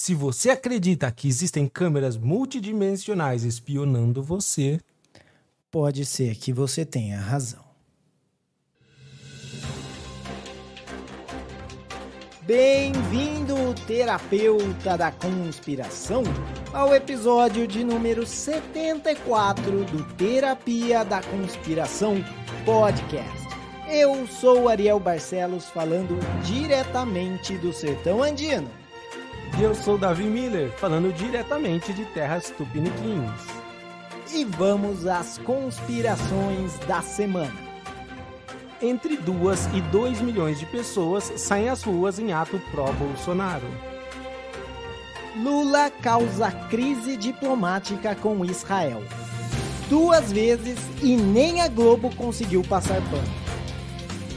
Se você acredita que existem câmeras multidimensionais espionando você, pode ser que você tenha razão. Bem-vindo, terapeuta da conspiração, ao episódio de número 74 do Terapia da Conspiração Podcast. Eu sou Ariel Barcelos, falando diretamente do sertão andino e eu sou Davi Miller, falando diretamente de terras tupiniquins. E vamos às conspirações da semana. Entre 2 e 2 milhões de pessoas saem às ruas em ato pró-Bolsonaro. Lula causa crise diplomática com Israel. Duas vezes e nem a Globo conseguiu passar pano.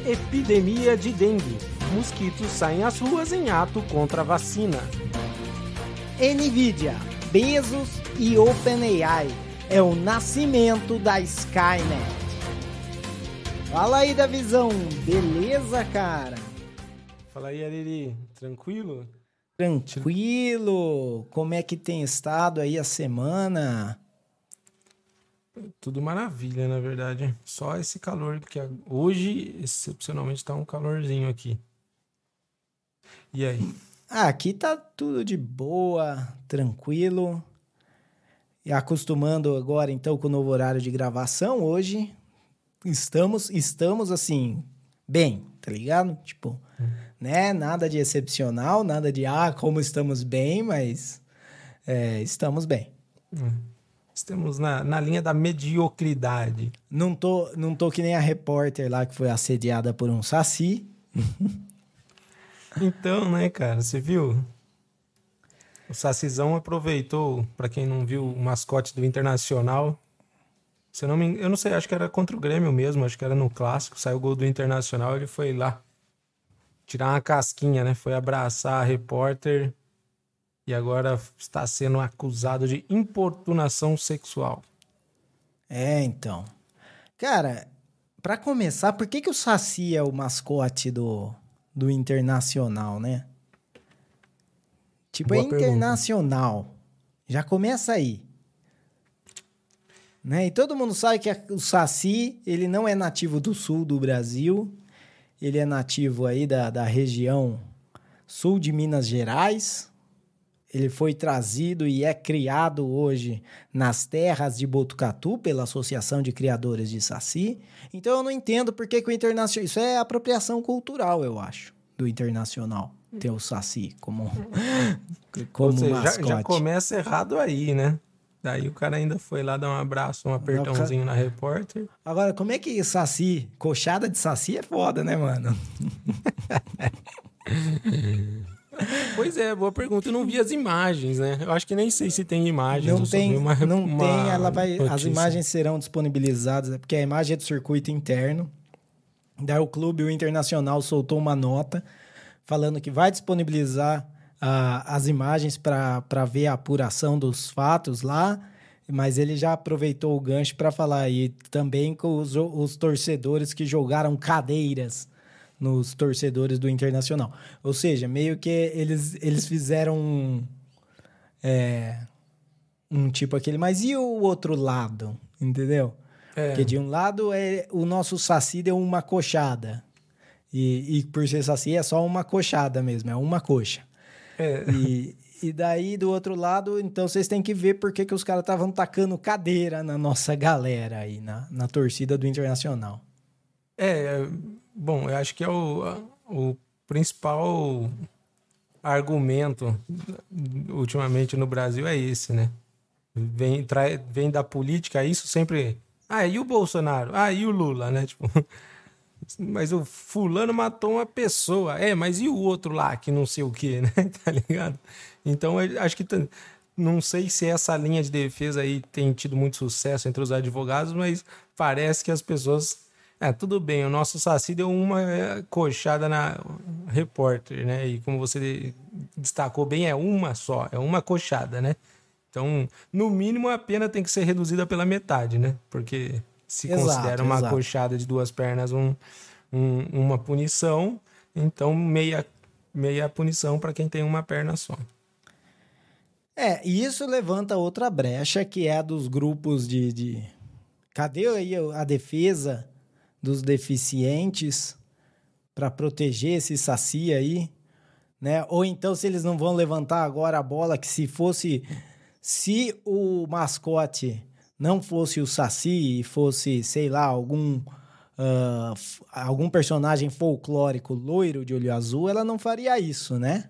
Epidemia de dengue. Mosquitos saem às ruas em ato contra a vacina. Nvidia, Bezos e OpenAI. É o nascimento da Skynet. Fala aí da visão, beleza, cara? Fala aí, Ariri, tranquilo? Tranquilo. Como é que tem estado aí a semana? Tudo maravilha, na verdade. Só esse calor, porque hoje, excepcionalmente, tá um calorzinho aqui. E aí? Ah, aqui tá tudo de boa, tranquilo. E acostumando agora então com o novo horário de gravação, hoje estamos estamos assim, bem, tá ligado? Tipo, hum. né? Nada de excepcional, nada de ah, como estamos bem, mas é, estamos bem. Hum. Estamos na, na linha da mediocridade. Não tô, não tô que nem a repórter lá que foi assediada por um saci. Então, né, cara, você viu? O Sacizão aproveitou, para quem não viu, o mascote do Internacional. Se eu, não me, eu não sei, acho que era contra o Grêmio mesmo, acho que era no clássico, saiu o gol do Internacional, ele foi lá tirar uma casquinha, né? Foi abraçar a repórter e agora está sendo acusado de importunação sexual. É, então. Cara, para começar, por que, que o Saci é o mascote do, do internacional, né? Tipo, é Boa é internacional. Pergunta. Já começa aí. Né? E todo mundo sabe que o Saci, ele não é nativo do sul do Brasil. Ele é nativo aí da, da região sul de Minas Gerais. Ele foi trazido e é criado hoje nas terras de Botucatu pela Associação de Criadores de Saci. Então eu não entendo por que, que o internacional. Isso é apropriação cultural, eu acho, do internacional. Ter o Saci como, como seja, mascote. Já, já começa errado aí, né? Daí o cara ainda foi lá dar um abraço, um apertãozinho na repórter. Agora, como é que Saci, coxada de Saci é foda, né, mano? Pois é, boa pergunta. Eu não vi as imagens, né? Eu acho que nem sei se tem imagens. Não tem, uma, não uma tem. Ela vai, as imagens serão disponibilizadas, porque a imagem é do circuito interno. Daí o clube, o Internacional, soltou uma nota falando que vai disponibilizar uh, as imagens para ver a apuração dos fatos lá, mas ele já aproveitou o gancho para falar aí também com os, os torcedores que jogaram cadeiras nos torcedores do Internacional. Ou seja, meio que eles, eles fizeram um, é, um tipo aquele, mas e o outro lado? Entendeu? É. Porque de um lado é o nosso Saci deu uma coxada. E, e por ser Saci é só uma coxada mesmo, é uma coxa. É. E, e daí, do outro lado, então vocês têm que ver por que, que os caras estavam tacando cadeira na nossa galera aí, na, na torcida do Internacional. É, Bom, eu acho que é o, o principal argumento ultimamente no Brasil é esse, né? Vem, trai, vem da política, isso sempre. Ah, e o Bolsonaro? Ah, e o Lula, né? Tipo, mas o fulano matou uma pessoa. É, mas e o outro lá que não sei o que, né? Tá ligado? Então, acho que não sei se essa linha de defesa aí tem tido muito sucesso entre os advogados, mas parece que as pessoas é, tudo bem, o nosso Saci deu uma é, coxada na repórter, né? E como você destacou bem, é uma só, é uma coxada, né? Então, no mínimo, a pena tem que ser reduzida pela metade, né? Porque se exato, considera uma exato. coxada de duas pernas um, um, uma punição, então meia, meia punição para quem tem uma perna só. É, e isso levanta outra brecha, que é a dos grupos de. de... Cadê aí a defesa dos deficientes para proteger esse saci aí? Né? Ou então, se eles não vão levantar agora a bola, que se fosse. Se o mascote não fosse o saci e fosse, sei lá, algum. Uh, algum personagem folclórico loiro de olho azul, ela não faria isso, né?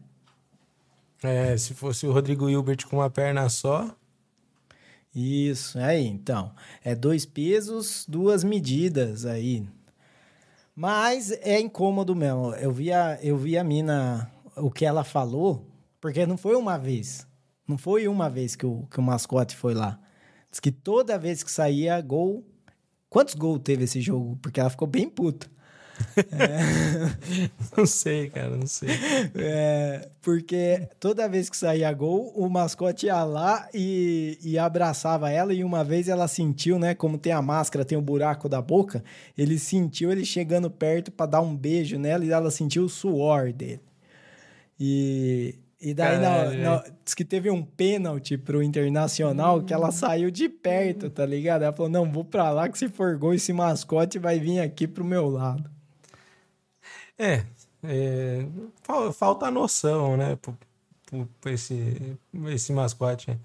É, se fosse o Rodrigo Hilbert com uma perna só. Isso, aí, então. É dois pesos, duas medidas aí. Mas é incômodo mesmo. Eu vi a, eu vi a mina, o que ela falou, porque não foi uma vez. Não foi uma vez que o, que o mascote foi lá. Diz que toda vez que saía gol. Quantos gols teve esse jogo? Porque ela ficou bem puta. É... não sei, cara, não sei. É, porque toda vez que saía gol, o mascote ia lá e, e abraçava ela. E uma vez ela sentiu, né? Como tem a máscara, tem o buraco da boca. Ele sentiu ele chegando perto para dar um beijo nela e ela sentiu o suor dele. E, e daí, na, na, diz que teve um pênalti pro Internacional que ela saiu de perto, tá ligado? Ela falou: não, vou pra lá que se for gol, esse mascote vai vir aqui pro meu lado. É, é falta a noção, né, por, esse, esse mascote.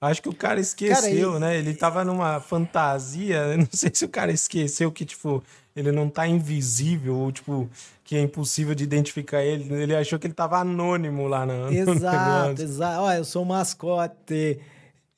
Acho que o cara esqueceu, cara, né? Ele tava numa fantasia. Não sei se o cara esqueceu que, tipo, ele não tá invisível, ou, tipo, que é impossível de identificar ele. Ele achou que ele tava anônimo lá no. Exato, exato. Olha, eu sou um mascote.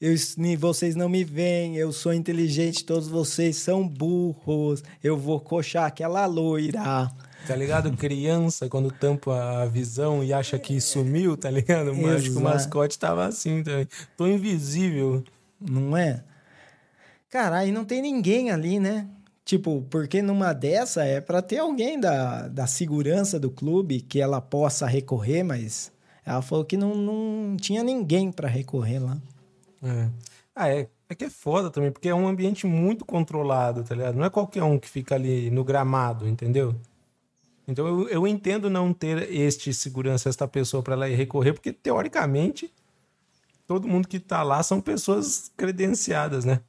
Eu, vocês não me veem, eu sou inteligente, todos vocês são burros. Eu vou coxar aquela loira. Tá ligado? Criança, quando tampa a visão e acha que sumiu, tá ligado? Mas o mascote tava assim também. Tô invisível. Não é? Cara, aí não tem ninguém ali, né? Tipo, porque numa dessa é para ter alguém da, da segurança do clube que ela possa recorrer, mas ela falou que não, não tinha ninguém para recorrer lá. É. Ah, é. É que é foda também, porque é um ambiente muito controlado, tá ligado? Não é qualquer um que fica ali no gramado, entendeu? Então eu, eu entendo não ter este segurança, esta pessoa para ela ir recorrer, porque teoricamente todo mundo que tá lá são pessoas credenciadas, né?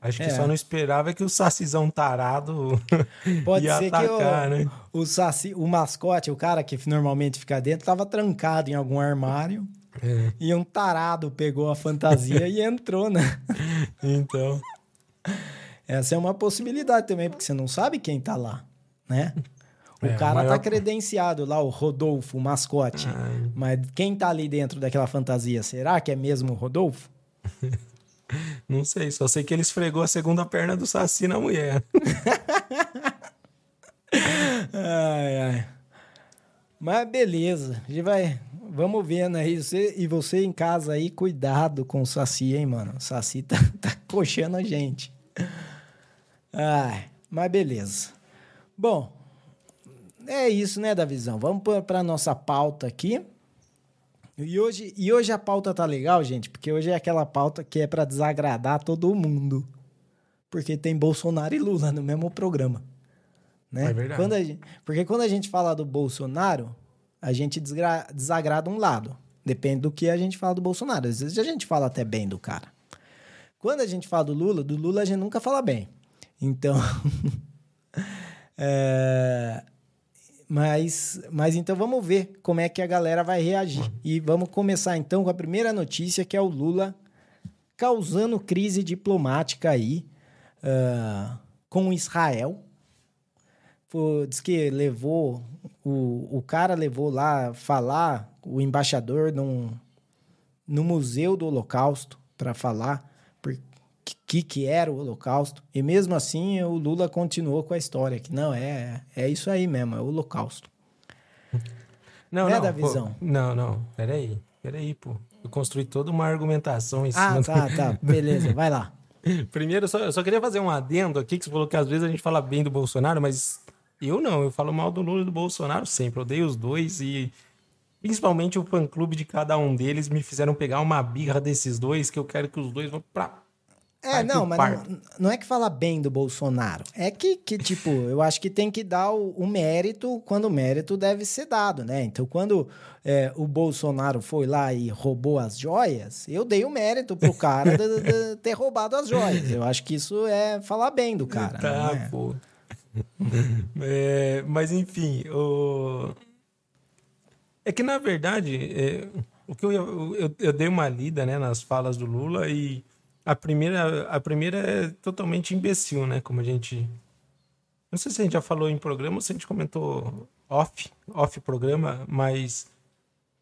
Acho que é. só não esperava que o sacizão tarado Pode ia ser atacar, que o, né? O, saci, o mascote, o cara que normalmente fica dentro, tava trancado em algum armário. É. E um tarado pegou a fantasia e entrou, né? Então. Essa é uma possibilidade também, porque você não sabe quem tá lá, né? O é, cara tá maior... tá credenciado lá, o Rodolfo, o mascote. Ai. Mas quem tá ali dentro daquela fantasia, será que é mesmo o Rodolfo? Não sei, só sei que ele esfregou a segunda perna do Saci na mulher. ai, ai. Mas beleza, a gente vai. Vamos vendo aí. Você, e você em casa aí, cuidado com o Saci, hein, mano? O Saci tá, tá coxando a gente. Ai, mas beleza. Bom, é isso, né, Davizão? Vamos para nossa pauta aqui. E hoje, e hoje a pauta tá legal, gente, porque hoje é aquela pauta que é para desagradar todo mundo. Porque tem Bolsonaro e Lula no mesmo programa. Né? É verdade. Quando gente, porque quando a gente fala do Bolsonaro, a gente desgra, desagrada um lado. Depende do que a gente fala do Bolsonaro. Às vezes a gente fala até bem do cara. Quando a gente fala do Lula, do Lula a gente nunca fala bem. Então. é, mas, mas então vamos ver como é que a galera vai reagir. E vamos começar então com a primeira notícia, que é o Lula causando crise diplomática aí uh, com Israel. Foi, diz que levou, o, o cara levou lá falar, o embaixador, num, no Museu do Holocausto, para falar que, que era o Holocausto. E mesmo assim, o Lula continuou com a história, que não, é, é isso aí mesmo, é o Holocausto. Não, não, é da visão. Pô, não, não, peraí, peraí, pô. Eu construí toda uma argumentação em cima. Ah, tá, do... tá, beleza, vai lá. Primeiro, eu só, eu só queria fazer um adendo aqui, que você falou que às vezes a gente fala bem do Bolsonaro, mas eu não, eu falo mal do Lula e do Bolsonaro sempre. Eu odeio os dois e principalmente o fã-clube de cada um deles me fizeram pegar uma birra desses dois, que eu quero que os dois vão pra É, não, mas não, não, é que fala bem do Bolsonaro. É que, que tipo, eu acho que tem que dar o, o mérito quando o mérito deve ser dado, né? Então, quando é, o Bolsonaro foi lá e roubou as joias, eu dei o mérito pro cara de, de ter roubado as joias. Eu acho que isso é falar bem do cara. Tá, é? pô. é, mas, enfim, o... é que, na verdade, é, o que eu, eu, eu dei uma lida né, nas falas do Lula e a primeira, a primeira é totalmente imbecil, né? Como a gente. Não sei se a gente já falou em programa ou se a gente comentou off, off programa, mas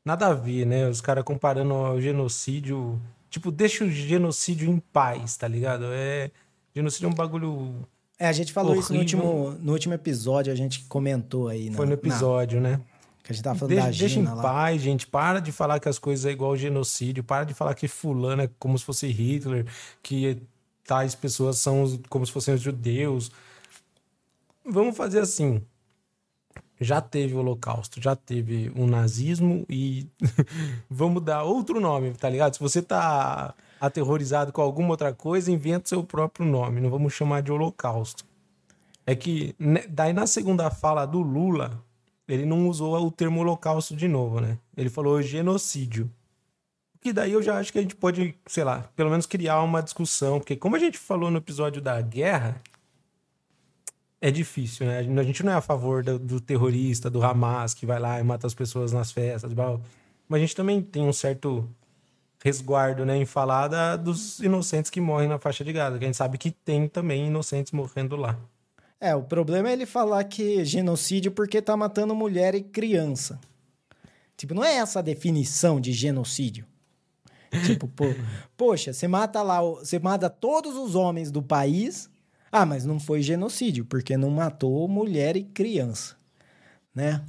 nada a ver, né? Os caras comparando o genocídio. Tipo, deixa o genocídio em paz, tá ligado? É. Genocídio é um bagulho. É, a gente falou horrível. isso no último, no último episódio, a gente comentou aí. Foi no episódio, na... né? Que a gente tava falando deixa, da Gina Deixa em lá. paz, gente. Para de falar que as coisas é igual genocídio. Para de falar que fulano é como se fosse Hitler. Que tais pessoas são como se fossem os judeus. Vamos fazer assim. Já teve o Holocausto, já teve o nazismo e vamos dar outro nome, tá ligado? Se você tá aterrorizado com alguma outra coisa, inventa seu próprio nome. Não vamos chamar de Holocausto. É que né, daí na segunda fala do Lula, ele não usou o termo holocausto de novo, né? Ele falou genocídio. Que daí eu já acho que a gente pode, sei lá, pelo menos criar uma discussão, porque como a gente falou no episódio da guerra, é difícil, né? A gente não é a favor do, do terrorista, do Hamas, que vai lá e mata as pessoas nas festas, mas a gente também tem um certo resguardo, né, em falar da, dos inocentes que morrem na faixa de Gaza, que a gente sabe que tem também inocentes morrendo lá. É, o problema é ele falar que genocídio porque tá matando mulher e criança. Tipo, não é essa a definição de genocídio. tipo, pô, poxa, você mata lá, você mata todos os homens do país. Ah, mas não foi genocídio, porque não matou mulher e criança, né?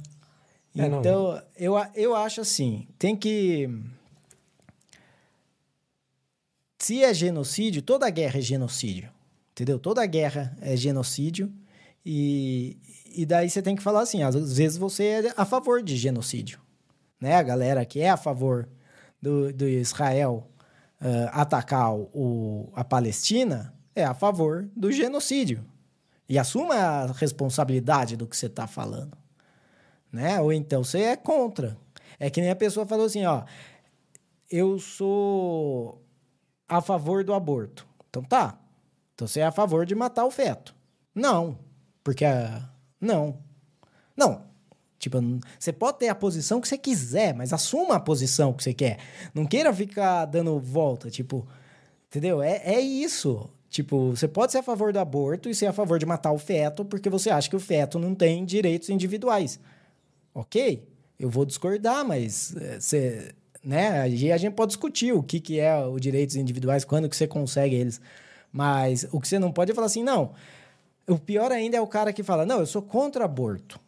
É, então, eu, eu acho assim, tem que se é genocídio, toda guerra é genocídio. Entendeu? Toda guerra é genocídio. E, e daí você tem que falar assim, às vezes você é a favor de genocídio, né? A galera que é a favor do, do Israel uh, atacar o, a Palestina é a favor do genocídio. E assuma a responsabilidade do que você está falando, né? Ou então você é contra. É que nem a pessoa falou assim, ó, eu sou a favor do aborto. Então tá. Então você é a favor de matar o feto. Não. Porque a. Não. Não. Tipo, você pode ter a posição que você quiser, mas assuma a posição que você quer. Não queira ficar dando volta, tipo. Entendeu? É, é isso. Tipo, você pode ser a favor do aborto e ser a favor de matar o feto porque você acha que o feto não tem direitos individuais. Ok? Eu vou discordar, mas eh, você, né? E a gente pode discutir o que, que é os direitos individuais, quando que você consegue eles. Mas o que você não pode é falar assim, não, o pior ainda é o cara que fala: não, eu sou contra aborto.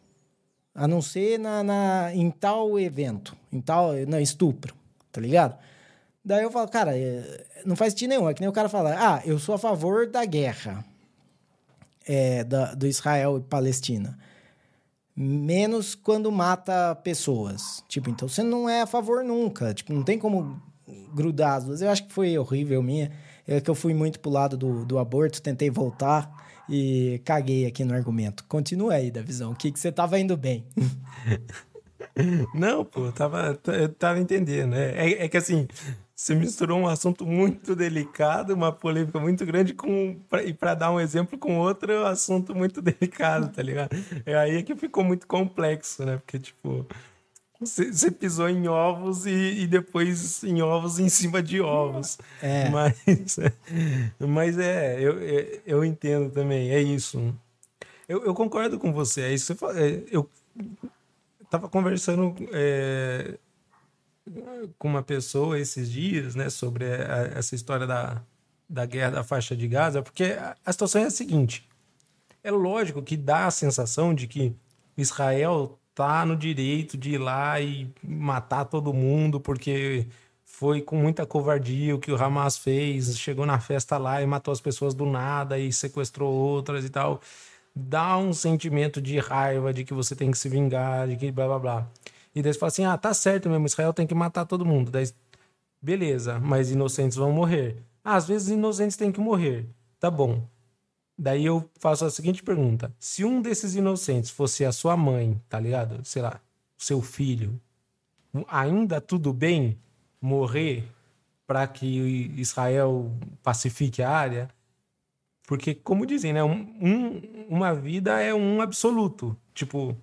A não ser na, na, em tal evento, em tal. Não, estupro, tá ligado? Daí eu falo, cara, é, não faz sentido nenhum. É que nem o cara fala: ah, eu sou a favor da guerra é, da, do Israel e Palestina. Menos quando mata pessoas. Tipo, então você não é a favor nunca. Tipo, não tem como grudar as duas. Eu acho que foi horrível minha. É que eu fui muito pro lado do, do aborto, tentei voltar e caguei aqui no argumento. Continua aí, da visão. O que, que você tava indo bem? Não, pô, eu tava, eu tava entendendo. É, é, é, que assim, você misturou um assunto muito delicado, uma polêmica muito grande, com, e para dar um exemplo com outro assunto muito delicado, tá ligado? É aí que ficou muito complexo, né? Porque, tipo, você, pisou em ovos e, e, depois em ovos em cima de ovos. É. Mas, mas é, eu, eu entendo também, é isso. Eu, eu concordo com você, é isso. É, eu estava conversando é, com uma pessoa esses dias, né, sobre a, essa história da, da guerra da faixa de Gaza, porque a, a situação é a seguinte: é lógico que dá a sensação de que Israel tá no direito de ir lá e matar todo mundo, porque foi com muita covardia o que o Hamas fez, chegou na festa lá e matou as pessoas do nada e sequestrou outras e tal. Dá um sentimento de raiva, de que você tem que se vingar, de que blá blá blá. E daí você fala assim: ah, tá certo mesmo, Israel tem que matar todo mundo. Daí, beleza, mas inocentes vão morrer. Ah, às vezes inocentes têm que morrer. Tá bom. Daí eu faço a seguinte pergunta: se um desses inocentes fosse a sua mãe, tá ligado? Sei lá, seu filho, ainda tudo bem morrer para que Israel pacifique a área? Porque, como dizem, né? Um, um, uma vida é um absoluto. Tipo,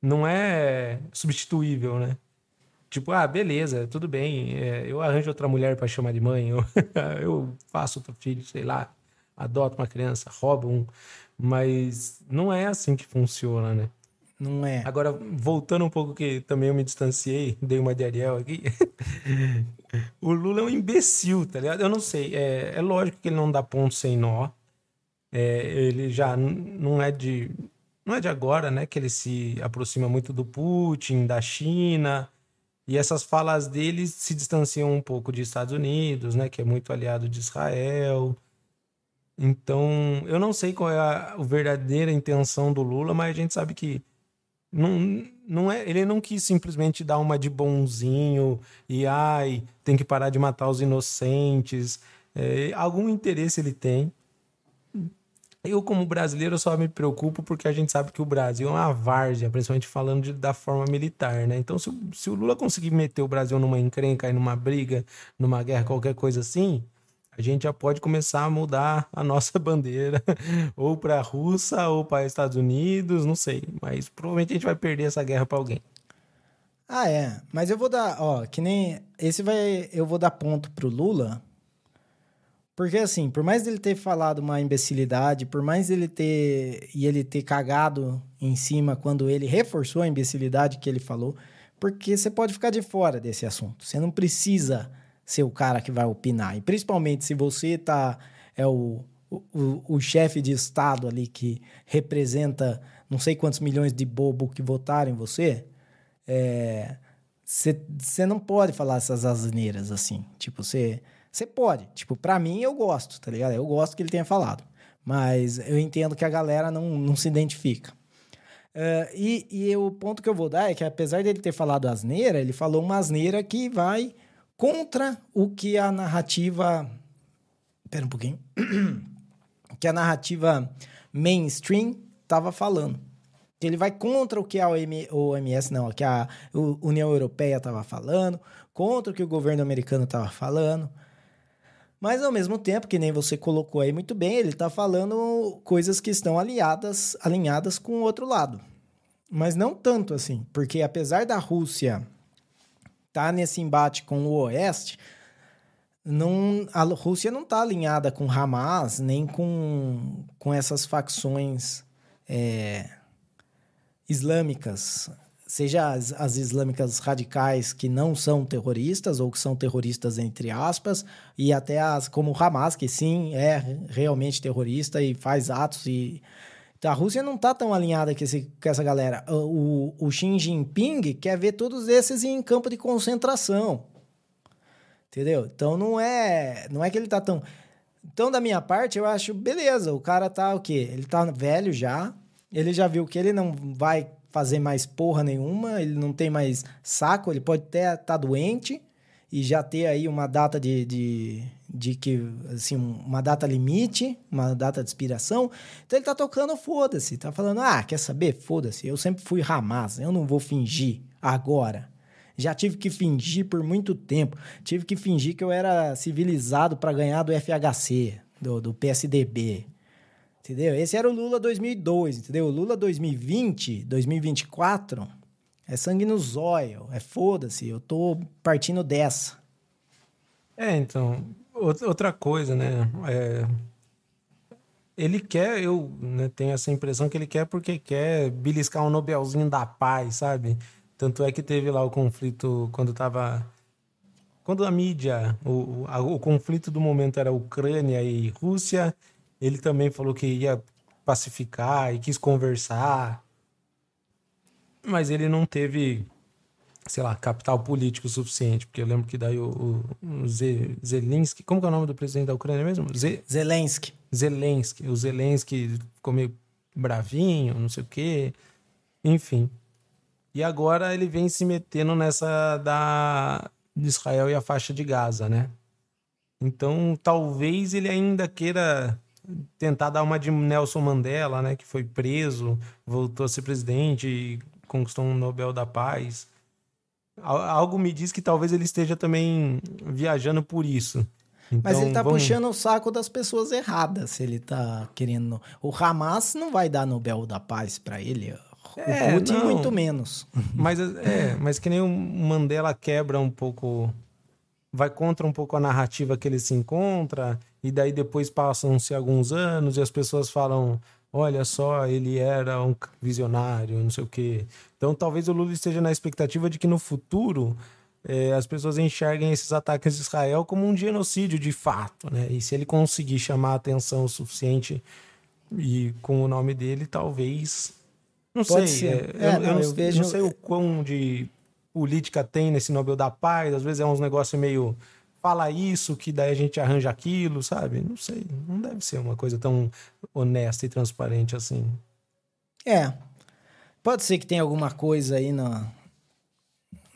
não é substituível, né? Tipo, ah, beleza, tudo bem, é, eu arranjo outra mulher para chamar de mãe, eu, eu faço outro filho, sei lá, adoto uma criança, roubo um. Mas não é assim que funciona, né? Não é. Agora, voltando um pouco, que também eu me distanciei, dei uma de Ariel aqui. o Lula é um imbecil, tá ligado? Eu não sei. É, é lógico que ele não dá ponto sem nó. É, ele já não é de. Não é de agora, né? Que ele se aproxima muito do Putin, da China. E essas falas dele se distanciam um pouco dos Estados Unidos, né? Que é muito aliado de Israel. Então, eu não sei qual é a, a verdadeira intenção do Lula, mas a gente sabe que não, não é, ele não quis simplesmente dar uma de bonzinho e ai, tem que parar de matar os inocentes. É, algum interesse ele tem. Eu, como brasileiro, só me preocupo porque a gente sabe que o Brasil é uma várzea, principalmente falando de, da forma militar, né? Então, se, se o Lula conseguir meter o Brasil numa encrenca, numa briga, numa guerra, qualquer coisa assim, a gente já pode começar a mudar a nossa bandeira, ou para a Rússia, ou para Estados Unidos, não sei. Mas provavelmente a gente vai perder essa guerra para alguém. Ah, é. Mas eu vou dar, ó, que nem. Esse vai. Eu vou dar ponto pro Lula, porque, assim, por mais ele ter falado uma imbecilidade, por mais ele ter. e ele ter cagado em cima quando ele reforçou a imbecilidade que ele falou, porque você pode ficar de fora desse assunto. Você não precisa ser o cara que vai opinar. E principalmente se você tá. é o, o, o chefe de Estado ali que representa não sei quantos milhões de bobo que votaram em você. Você é, não pode falar essas asneiras assim. Tipo, você você pode. Tipo, pra mim eu gosto, tá ligado? Eu gosto que ele tenha falado. Mas eu entendo que a galera não, não se identifica. Uh, e, e o ponto que eu vou dar é que, apesar dele ter falado asneira, ele falou uma asneira que vai contra o que a narrativa. Pera um pouquinho. que a narrativa mainstream estava falando. Ele vai contra o que a OMS, não, que a União Europeia estava falando, contra o que o governo americano estava falando. Mas ao mesmo tempo, que nem você colocou aí muito bem, ele está falando coisas que estão aliadas, alinhadas com o outro lado. Mas não tanto assim, porque apesar da Rússia estar tá nesse embate com o Oeste, não, a Rússia não está alinhada com Hamas, nem com, com essas facções é, islâmicas seja as, as, islâmicas radicais que não são terroristas ou que são terroristas entre aspas, e até as como o Hamas, que sim é realmente terrorista e faz atos e então, a Rússia não está tão alinhada com, esse, com essa galera. O, o Xi Jinping quer ver todos esses em campo de concentração. Entendeu? Então não é, não é que ele está tão Então da minha parte, eu acho beleza, o cara tá o quê? Ele tá velho já, ele já viu que ele não vai fazer mais porra nenhuma, ele não tem mais saco, ele pode até estar tá doente e já ter aí uma data de, de, de que, assim, uma data limite, uma data de expiração. Então ele tá tocando foda-se, tá falando, ah, quer saber? Foda-se, eu sempre fui Hamas, eu não vou fingir agora. Já tive que fingir por muito tempo. Tive que fingir que eu era civilizado para ganhar do FHC, do, do PSDB. Entendeu? Esse era o Lula 2002, entendeu? O Lula 2020, 2024 é sangue no zóio, é foda-se, eu tô partindo dessa. É, então, outra coisa, né? É, ele quer, eu né, tenho essa impressão que ele quer porque quer beliscar um Nobelzinho da paz, sabe? Tanto é que teve lá o conflito quando tava. Quando a mídia, o, o conflito do momento era Ucrânia e Rússia, ele também falou que ia pacificar e quis conversar. Mas ele não teve, sei lá, capital político suficiente. Porque eu lembro que daí o, o Zelensky. Como é o nome do presidente da Ucrânia mesmo? Ze, Zelensky. Zelensky. O Zelensky ficou meio bravinho, não sei o quê. Enfim. E agora ele vem se metendo nessa da de Israel e a faixa de Gaza, né? Então, talvez ele ainda queira tentar dar uma de Nelson Mandela, né, que foi preso, voltou a ser presidente e conquistou um Nobel da Paz. Algo me diz que talvez ele esteja também viajando por isso. Então, Mas ele tá vamos... puxando o saco das pessoas erradas, se ele tá querendo. O Hamas não vai dar Nobel da Paz para ele. É, o Putin, não. muito menos. Mas, é, mas que nem o Mandela quebra um pouco. Vai contra um pouco a narrativa que ele se encontra, e daí depois passam-se alguns anos e as pessoas falam: olha só, ele era um visionário, não sei o quê. Então talvez o Lula esteja na expectativa de que no futuro é, as pessoas enxerguem esses ataques de Israel como um genocídio de fato, né? E se ele conseguir chamar a atenção o suficiente e com o nome dele, talvez. Não Pode sei. É, é, eu, não, eu, não, eu vejo... não sei o quão de política tem nesse Nobel da Paz. Às vezes é uns negócios meio fala isso, que daí a gente arranja aquilo, sabe? Não sei. Não deve ser uma coisa tão honesta e transparente assim. É. Pode ser que tenha alguma coisa aí no,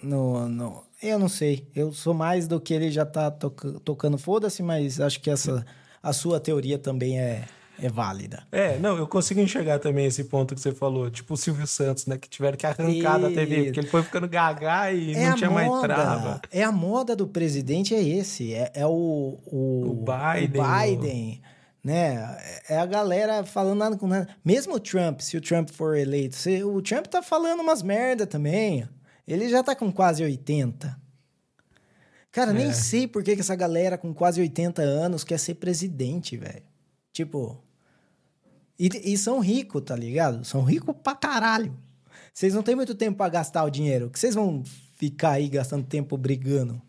no, no eu não sei. Eu sou mais do que ele já tá toca, tocando foda-se, mas acho que essa a sua teoria também é, é válida. É, não, eu consigo enxergar também esse ponto que você falou. Tipo o Silvio Santos, né? Que tiveram que arrancar e... da TV, porque ele foi ficando gaga e é não tinha moda, mais trava. É a moda do presidente, é esse. É, é o, o, o Biden. O Biden né? É a galera falando nada com nada. Mesmo o Trump, se o Trump for eleito, se, o Trump tá falando umas merda também. Ele já tá com quase 80. Cara, é. nem sei por que, que essa galera com quase 80 anos quer ser presidente, velho. Tipo. E, e são ricos, tá ligado? São ricos pra caralho. Vocês não têm muito tempo para gastar o dinheiro. que vocês vão ficar aí gastando tempo brigando?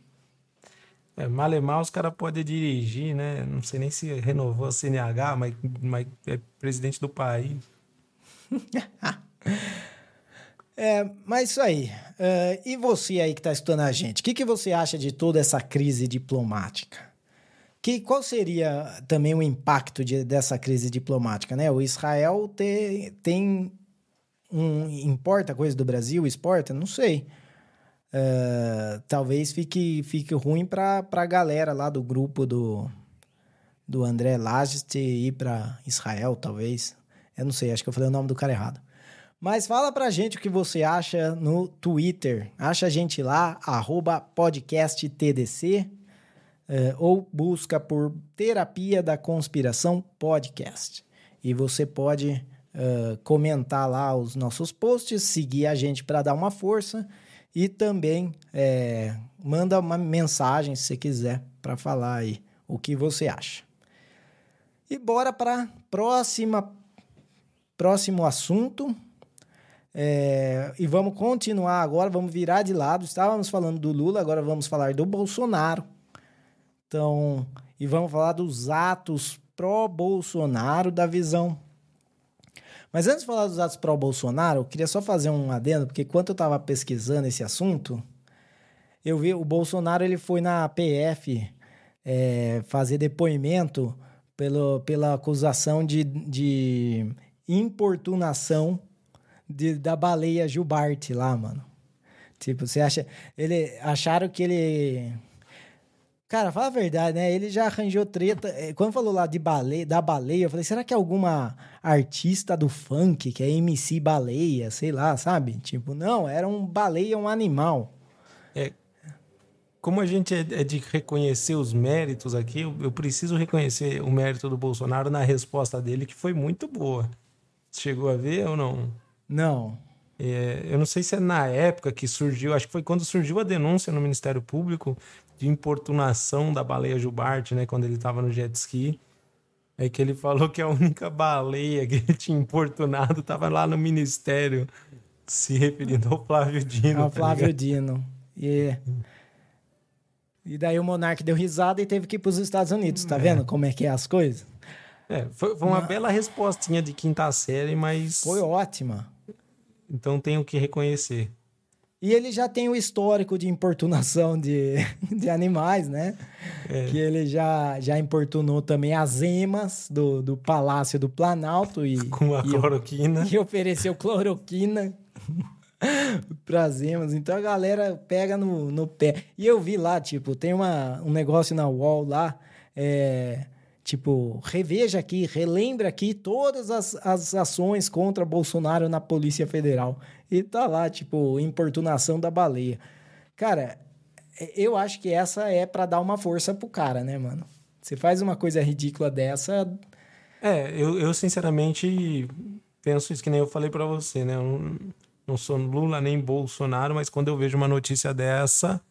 É, malemar os caras podem dirigir, né? Não sei nem se renovou a CNH, mas, mas é presidente do país. É, mas isso aí. Uh, e você aí que está estudando a gente, o que, que você acha de toda essa crise diplomática? Que, qual seria também o impacto de, dessa crise diplomática? Né? O Israel te, tem um. Importa coisa do Brasil? Exporta? Não sei. Uh, talvez fique, fique ruim para a galera lá do grupo do, do André Laget ir para Israel, talvez. Eu não sei, acho que eu falei o nome do cara errado. Mas fala pra gente o que você acha no Twitter. Acha a gente lá, podcasttdc, eh, ou busca por Terapia da Conspiração Podcast. E você pode uh, comentar lá os nossos posts, seguir a gente para dar uma força e também é, manda uma mensagem se você quiser para falar aí o que você acha. E bora para próxima próximo assunto é, e vamos continuar agora, vamos virar de lado. Estávamos falando do Lula, agora vamos falar do Bolsonaro. Então, e vamos falar dos atos pró-Bolsonaro da visão. Mas antes de falar dos atos pró-Bolsonaro, eu queria só fazer um adendo, porque enquanto eu estava pesquisando esse assunto, eu vi o Bolsonaro ele foi na PF é, fazer depoimento pelo, pela acusação de, de importunação de, da baleia Gilbarte lá, mano. Tipo, você acha. Ele acharam que ele. Cara, fala a verdade, né? Ele já arranjou treta. É, quando falou lá de baleia, da baleia, eu falei, será que é alguma artista do funk, que é MC baleia, sei lá, sabe? Tipo, não, era um baleia, um animal. É, como a gente é, é de reconhecer os méritos aqui, eu, eu preciso reconhecer o mérito do Bolsonaro na resposta dele, que foi muito boa. Chegou a ver ou não? Não. É, eu não sei se é na época que surgiu, acho que foi quando surgiu a denúncia no Ministério Público de importunação da baleia Jubarte, né? Quando ele estava no jet ski. É que ele falou que a única baleia que ele tinha importunado estava lá no Ministério, se referindo ao Flávio Dino. Ao tá Flávio ligado? Dino. E, e daí o Monark deu risada e teve que ir para os Estados Unidos. Tá é. vendo como é que é as coisas? É, foi, foi uma bela respostinha de quinta série, mas. Foi ótima. Então tenho que reconhecer. E ele já tem o histórico de importunação de, de animais, né? É. Que ele já, já importunou também as emas do, do Palácio do Planalto. E, Com a e, cloroquina. E ofereceu cloroquina. pra Zemas. Então a galera pega no, no pé. E eu vi lá, tipo, tem uma, um negócio na wall lá, é, tipo, reveja aqui, relembra aqui todas as, as ações contra Bolsonaro na Polícia Federal. E tá lá, tipo, importunação da baleia. Cara, eu acho que essa é para dar uma força pro cara, né, mano? Você faz uma coisa ridícula dessa. É, eu, eu sinceramente penso isso que nem eu falei para você, né? Eu não, não sou Lula nem Bolsonaro, mas quando eu vejo uma notícia dessa,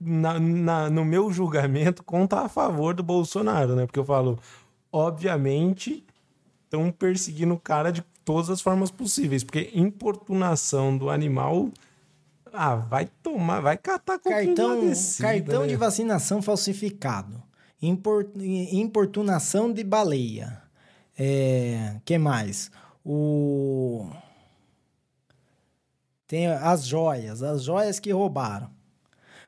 na, na, no meu julgamento, conta a favor do Bolsonaro, né? Porque eu falo, obviamente, estão perseguindo o cara de todas as formas possíveis, porque importunação do animal. Ah, vai tomar, vai catar com cartão, descida, cartão né? de vacinação falsificado importunação de baleia. É, que mais? O tem as joias, as joias que roubaram.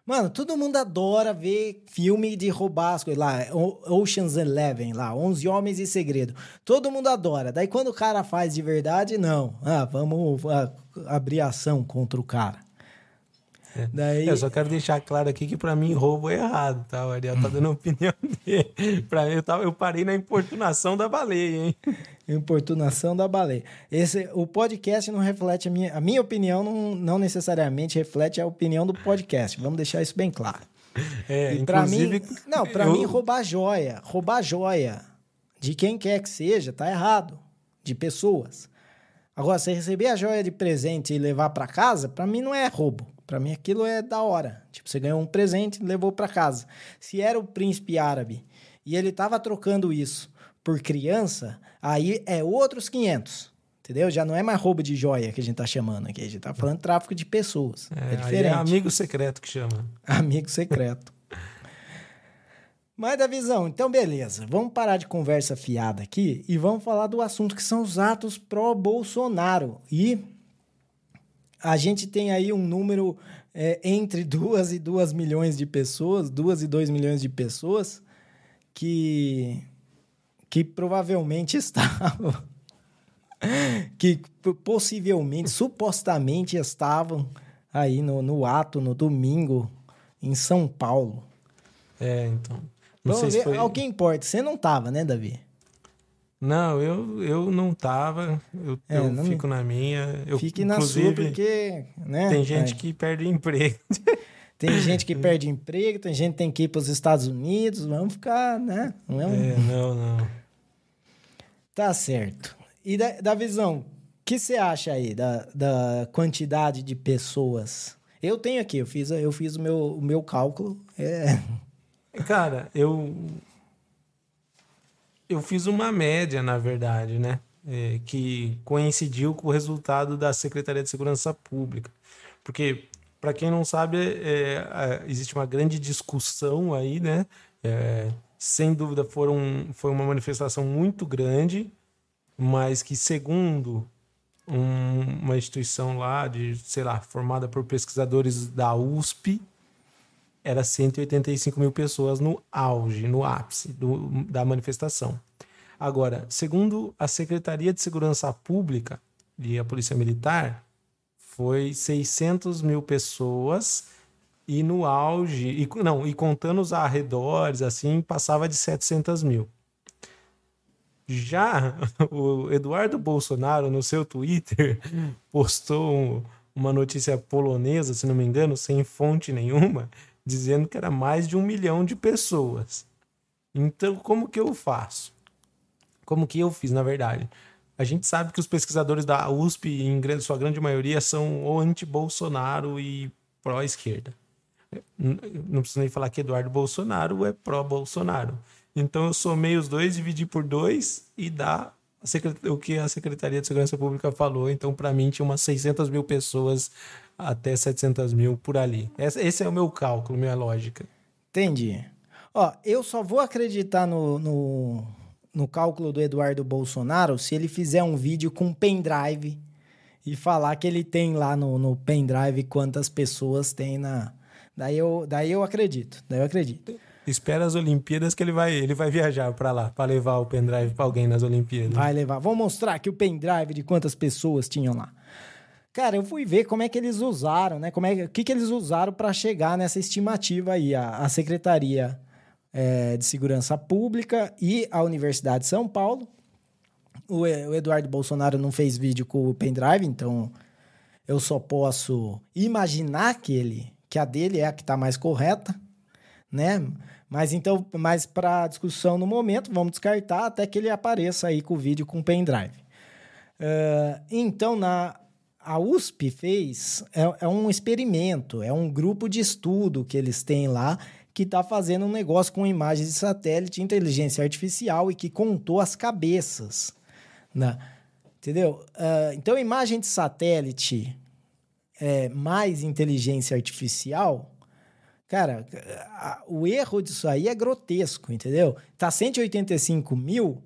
Mano, todo mundo adora ver filme de roubar as coisas lá, Ocean's Eleven lá, 11 Homens e Segredo. Todo mundo adora. Daí quando o cara faz de verdade, não. Ah, vamos ah, abrir ação contra o cara. Daí... Eu só quero deixar claro aqui que para mim roubo é errado, tá? O Ariel tá dando a opinião dele. Pra mim, eu, tava, eu parei na importunação da baleia, hein? Importunação da baleia. Esse, o podcast não reflete a minha, a minha opinião, não, não necessariamente reflete a opinião do podcast. Vamos deixar isso bem claro. É, e para mim, não, para eu... mim roubar joia, roubar joia de quem quer que seja, tá errado, de pessoas. Agora, você receber a joia de presente e levar para casa, para mim não é roubo. Para mim aquilo é da hora. Tipo, você ganhou um presente e levou para casa. Se era o príncipe árabe e ele tava trocando isso por criança, aí é outros 500. Entendeu? Já não é mais roubo de joia que a gente tá chamando aqui. A gente tá falando tráfico de pessoas. É, é diferente. é amigo secreto que chama. Amigo secreto. Mas da visão, então beleza. Vamos parar de conversa fiada aqui e vamos falar do assunto que são os atos pró-Bolsonaro. E a gente tem aí um número é, entre duas e duas milhões de pessoas, duas e dois milhões de pessoas que que provavelmente estavam que possivelmente, supostamente estavam aí no, no ato no domingo em São Paulo. É, então. Não Vamos sei ver, se foi... Ao que importa, você não estava, né, Davi? Não, eu, eu não tava. Eu, é, eu não... fico na minha. Eu, Fique na sua, porque. Né, tem gente é. que perde emprego. Tem gente que perde emprego, tem gente que tem que ir para os Estados Unidos. Vamos ficar, né? Não, é, um... é, não, não. Tá certo. E da, da visão, o que você acha aí da, da quantidade de pessoas? Eu tenho aqui, eu fiz, eu fiz o, meu, o meu cálculo. É... Cara, eu eu fiz uma média, na verdade, né? É, que coincidiu com o resultado da Secretaria de Segurança Pública. Porque, para quem não sabe, é, é, existe uma grande discussão aí, né? Sem dúvida foram, foi uma manifestação muito grande, mas que, segundo um, uma instituição lá, de, sei lá, formada por pesquisadores da USP, era 185 mil pessoas no auge, no ápice do, da manifestação. Agora, segundo a Secretaria de Segurança Pública e a Polícia Militar, foi 600 mil pessoas e no auge, e, não, e contando os arredores, assim, passava de 700 mil. Já o Eduardo Bolsonaro, no seu Twitter, postou uma notícia polonesa, se não me engano, sem fonte nenhuma, dizendo que era mais de um milhão de pessoas. Então, como que eu faço? Como que eu fiz, na verdade? A gente sabe que os pesquisadores da USP, em sua grande maioria, são ou anti-Bolsonaro e pró-esquerda. Não preciso nem falar que Eduardo Bolsonaro é pró-Bolsonaro. Então eu somei os dois, dividi por dois e dá o que a Secretaria de Segurança Pública falou. Então, para mim, tinha umas 600 mil pessoas até 700 mil por ali. Esse é o meu cálculo, minha lógica. Entendi. Ó, eu só vou acreditar no, no, no cálculo do Eduardo Bolsonaro se ele fizer um vídeo com pendrive e falar que ele tem lá no, no pendrive quantas pessoas tem na. Daí eu, daí eu acredito. Daí eu acredito. Espera as Olimpíadas que ele vai, ele vai viajar para lá, para levar o pendrive para alguém nas Olimpíadas. Vai levar. Vou mostrar aqui o pendrive de quantas pessoas tinham lá. Cara, eu fui ver como é que eles usaram, né? Como é, o que, que eles usaram para chegar nessa estimativa aí. A, a Secretaria é, de Segurança Pública e a Universidade de São Paulo. O, o Eduardo Bolsonaro não fez vídeo com o pendrive, então eu só posso imaginar que ele, que a dele é a que está mais correta, né? Mas então, mas para discussão no momento, vamos descartar até que ele apareça aí com o vídeo com pendrive. Uh, então, na, a USP fez é, é, um experimento, é um grupo de estudo que eles têm lá que está fazendo um negócio com imagens de satélite, inteligência artificial e que contou as cabeças, né? entendeu? Uh, então, imagem de satélite é, mais inteligência artificial, cara, a, o erro disso aí é grotesco, entendeu? Tá 185 mil,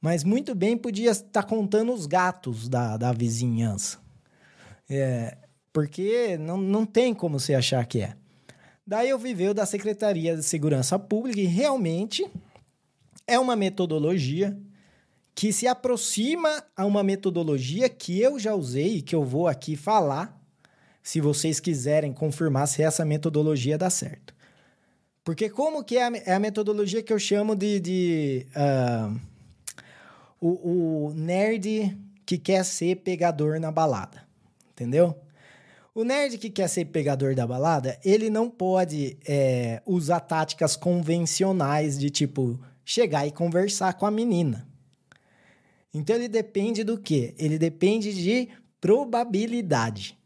mas muito bem podia estar contando os gatos da, da vizinhança. É, porque não, não tem como você achar que é. Daí eu viveu da Secretaria de Segurança Pública e realmente é uma metodologia que se aproxima a uma metodologia que eu já usei e que eu vou aqui falar, se vocês quiserem confirmar se essa metodologia dá certo. Porque como que é a, é a metodologia que eu chamo de, de uh, o, o nerd que quer ser pegador na balada entendeu? O nerd que quer ser pegador da balada, ele não pode é, usar táticas convencionais de tipo chegar e conversar com a menina. Então ele depende do quê? Ele depende de probabilidade,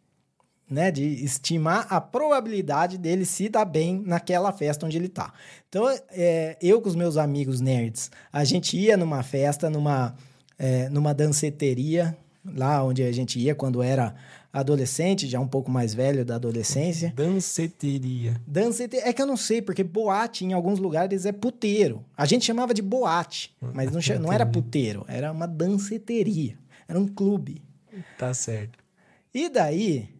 né? De estimar a probabilidade dele se dar bem naquela festa onde ele tá. Então, é, eu com os meus amigos nerds, a gente ia numa festa, numa, é, numa danceteria, lá onde a gente ia quando era adolescente, já um pouco mais velho da adolescência. Danceteria. Danceteria. É que eu não sei, porque boate em alguns lugares é puteiro. A gente chamava de boate, mas não, não era puteiro, era uma danceteria. Era um clube. Tá certo. E daí,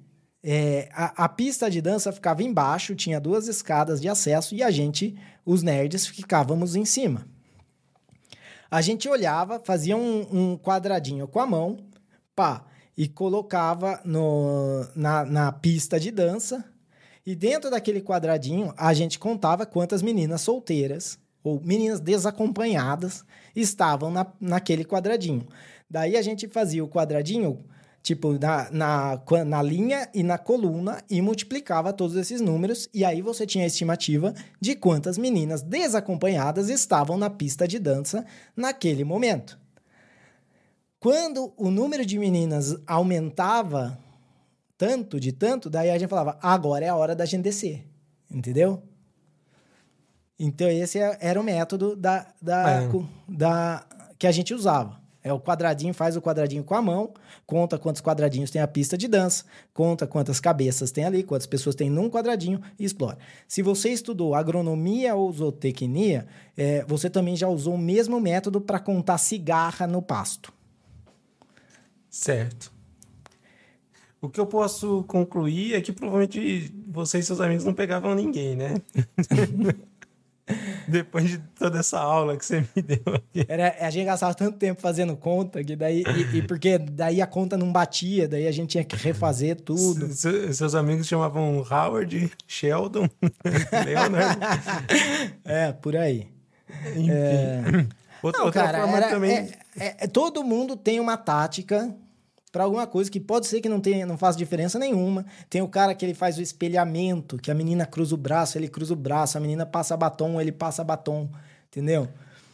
é, a, a, pista de dança ficava embaixo, tinha duas escadas de acesso e a gente, os nerds, ficávamos em cima. A gente olhava, fazia um, um quadradinho com a mão, pá, e colocava no, na, na pista de dança. E dentro daquele quadradinho, a gente contava quantas meninas solteiras ou meninas desacompanhadas estavam na, naquele quadradinho. Daí a gente fazia o quadradinho, tipo, na, na, na linha e na coluna e multiplicava todos esses números. E aí você tinha a estimativa de quantas meninas desacompanhadas estavam na pista de dança naquele momento. Quando o número de meninas aumentava tanto, de tanto, daí a gente falava, agora é a hora da gente descer. Entendeu? Então, esse é, era o método da, da, é. da, que a gente usava. É o quadradinho, faz o quadradinho com a mão, conta quantos quadradinhos tem a pista de dança, conta quantas cabeças tem ali, quantas pessoas tem num quadradinho e explora. Se você estudou agronomia ou zootecnia, é, você também já usou o mesmo método para contar cigarra no pasto. Certo. O que eu posso concluir é que provavelmente você e seus amigos não pegavam ninguém, né? Depois de toda essa aula que você me deu aqui. Era, a gente gastava tanto tempo fazendo conta que daí. E, e porque daí a conta não batia, daí a gente tinha que refazer tudo. Se, seus amigos chamavam Howard, Sheldon, Leonard. é, por aí. Enfim. É... Outra, não, outra cara, forma era, também. É, é, é, todo mundo tem uma tática para alguma coisa que pode ser que não tenha, não faça diferença nenhuma. Tem o cara que ele faz o espelhamento, que a menina cruza o braço, ele cruza o braço, a menina passa batom, ele passa batom, entendeu?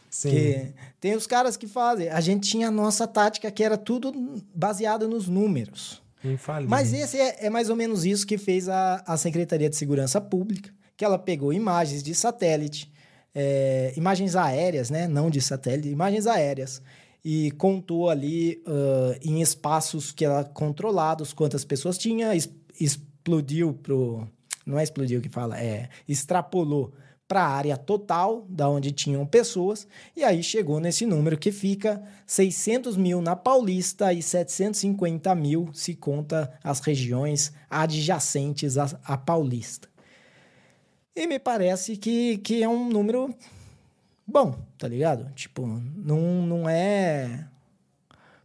Sim. Que tem os caras que fazem. A gente tinha a nossa tática que era tudo baseado nos números. Infalível. Mas esse é, é, mais ou menos isso que fez a, a Secretaria de Segurança Pública, que ela pegou imagens de satélite, é, imagens aéreas, né? Não de satélite, imagens aéreas e contou ali uh, em espaços que ela controlados quantas pessoas tinha, es explodiu pro não é explodiu que fala, é extrapolou para a área total da onde tinham pessoas e aí chegou nesse número que fica 600 mil na Paulista e 750 mil se conta as regiões adjacentes à, à Paulista. E me parece que, que é um número bom, tá ligado? Tipo, não, não é.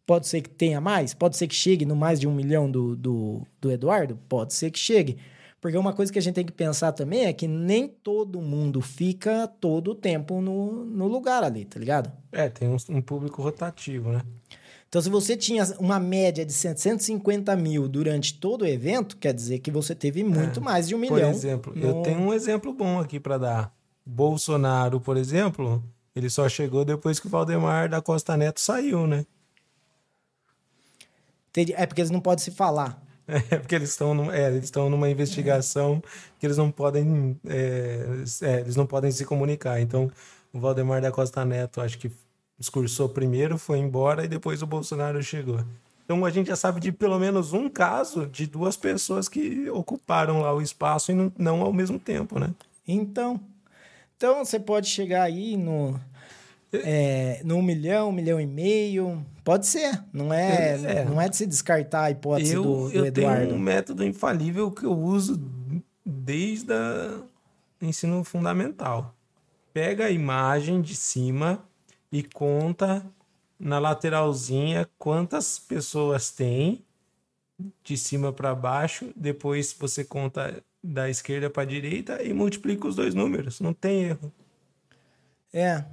Pode ser que tenha mais? Pode ser que chegue no mais de um milhão do, do, do Eduardo? Pode ser que chegue. Porque uma coisa que a gente tem que pensar também é que nem todo mundo fica todo o tempo no, no lugar ali, tá ligado? É, tem um, um público rotativo, né? Então, se você tinha uma média de 750 mil durante todo o evento, quer dizer que você teve muito é. mais de um milhão. Por exemplo, no... eu tenho um exemplo bom aqui para dar. Bolsonaro, por exemplo, ele só chegou depois que o Valdemar da Costa Neto saiu, né? É porque eles não podem se falar. É porque eles estão é, eles estão numa investigação que eles não podem é, é, eles não podem se comunicar. Então o Valdemar da Costa Neto acho que discursou primeiro, foi embora e depois o Bolsonaro chegou. Então a gente já sabe de pelo menos um caso de duas pessoas que ocuparam lá o espaço e não, não ao mesmo tempo, né? Então, então você pode chegar aí no é, no um milhão, um milhão e meio. Pode ser. Não é, é. Não é de se descartar a hipótese eu, do, do eu Eduardo. Eu tenho um método infalível que eu uso desde o ensino fundamental. Pega a imagem de cima e conta na lateralzinha quantas pessoas tem de cima para baixo. Depois você conta da esquerda para direita e multiplica os dois números. Não tem erro. É,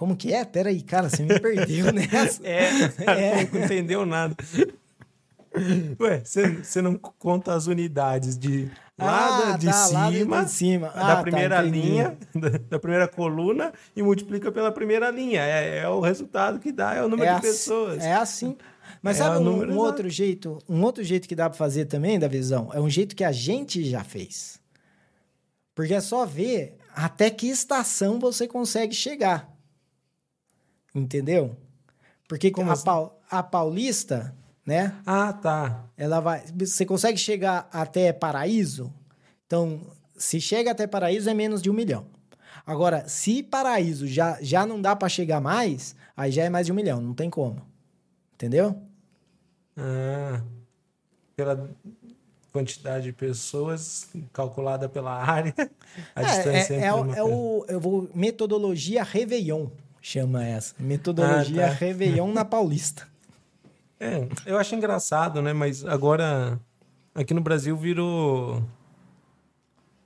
como que é? Pera aí, cara, você me perdeu nessa. é, é. não entendeu nada. Ué, você não conta as unidades de lá ah, de, tá, cima, de cima, ah, da tá, primeira tá, linha, da, da, primeira coluna e multiplica pela primeira linha. É, é o resultado que dá, é o número é de pessoas. É assim. Mas é sabe um, um outro jeito, um outro jeito que dá para fazer também da visão? É um jeito que a gente já fez. Porque é só ver até que estação você consegue chegar. Entendeu? Porque Como a, assim? a Paulista, né? Ah, tá. Ela vai. Você consegue chegar até Paraíso? Então, se chega até Paraíso é menos de um milhão. Agora, se Paraíso já, já não dá para chegar mais, aí já é mais de um milhão, não tem como. Entendeu? Ah, pela quantidade de pessoas calculada pela área, a é, distância é, é, é, o, é o, eu vou metodologia Réveillon chama essa. Metodologia ah, tá. Réveillon na Paulista. É, eu acho engraçado, né? Mas agora, aqui no Brasil virou.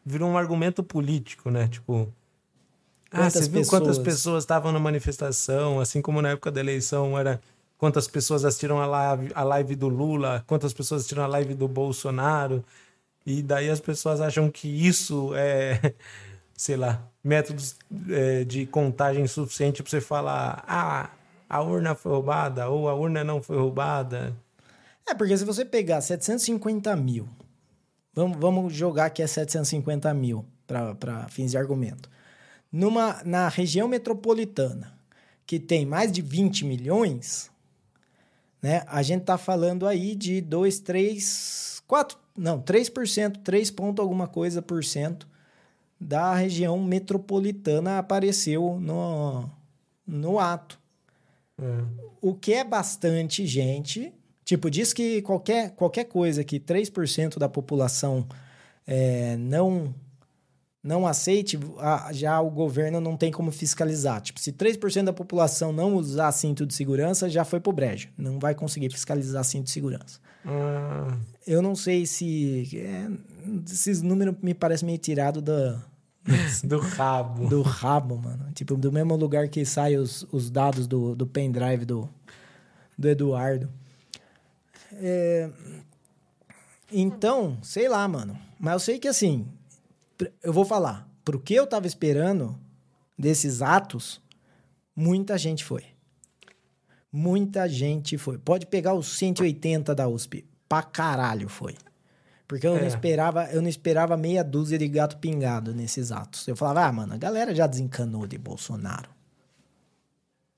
virou um argumento político, né? Tipo. Ah, você viu pessoas? quantas pessoas estavam na manifestação, assim como na época da eleição era quantas pessoas assistiram a live, a live do Lula, quantas pessoas assistiram a live do Bolsonaro. E daí as pessoas acham que isso é, sei lá, métodos é, de contagem suficiente para você falar, ah, a urna foi roubada ou a urna não foi roubada. É, porque se você pegar 750 mil, vamos, vamos jogar que é 750 mil para fins de argumento, numa, na região metropolitana, que tem mais de 20 milhões, né, a gente está falando aí de 2, 3, 4, não, 3%, 3 ponto alguma coisa por cento da região metropolitana apareceu no, no ato. É. O que é bastante gente. Tipo, diz que qualquer, qualquer coisa que 3% da população é, não não aceite, já o governo não tem como fiscalizar. Tipo, se 3% da população não usar cinto de segurança, já foi pro brejo. Não vai conseguir fiscalizar cinto de segurança. Ah. Eu não sei se... É, esses números me parecem meio tirado da, do rabo. Do rabo, mano. Tipo, do mesmo lugar que saem os, os dados do, do pendrive do, do Eduardo. É... Então, sei lá, mano. Mas eu sei que assim, eu vou falar. Pro que eu tava esperando desses atos, muita gente foi. Muita gente foi. Pode pegar os 180 da USP. Pra caralho foi. Porque eu é. não esperava, eu não esperava meia dúzia de gato pingado nesses atos. Eu falava, ah, mano, a galera já desencanou de Bolsonaro.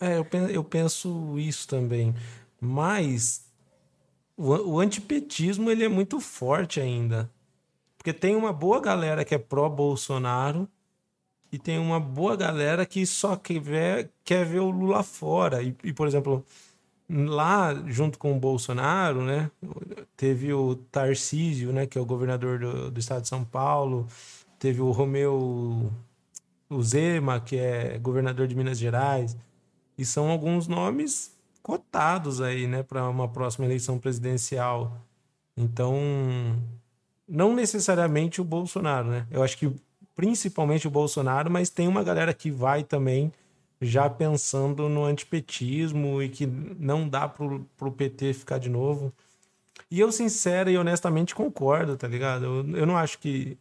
É, eu penso, eu penso isso também. Mas o, o antipetismo ele é muito forte ainda. Porque tem uma boa galera que é pró-Bolsonaro e tem uma boa galera que só quer ver, quer ver o Lula fora. E, e por exemplo, lá junto com o Bolsonaro, né, teve o Tarcísio, né, que é o governador do, do estado de São Paulo, teve o Romeu o Zema, que é governador de Minas Gerais. E são alguns nomes cotados aí, né, para uma próxima eleição presidencial. Então, não necessariamente o Bolsonaro, né? Eu acho que principalmente o Bolsonaro, mas tem uma galera que vai também já pensando no antipetismo e que não dá pro, pro PT ficar de novo. E eu, sincera e honestamente, concordo, tá ligado? Eu, eu não acho que,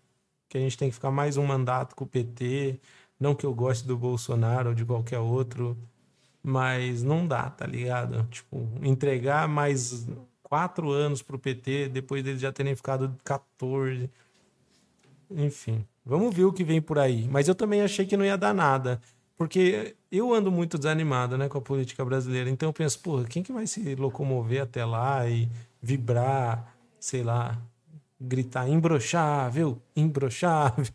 que a gente tem que ficar mais um mandato com o PT. Não que eu goste do Bolsonaro ou de qualquer outro, mas não dá, tá ligado? Tipo, entregar mais quatro anos pro PT depois deles já terem ficado 14. Enfim, vamos ver o que vem por aí. Mas eu também achei que não ia dar nada. Porque eu ando muito desanimado né, com a política brasileira. Então eu penso, pô, quem que vai se locomover até lá e vibrar, sei lá, gritar imbrochável, imbrochável.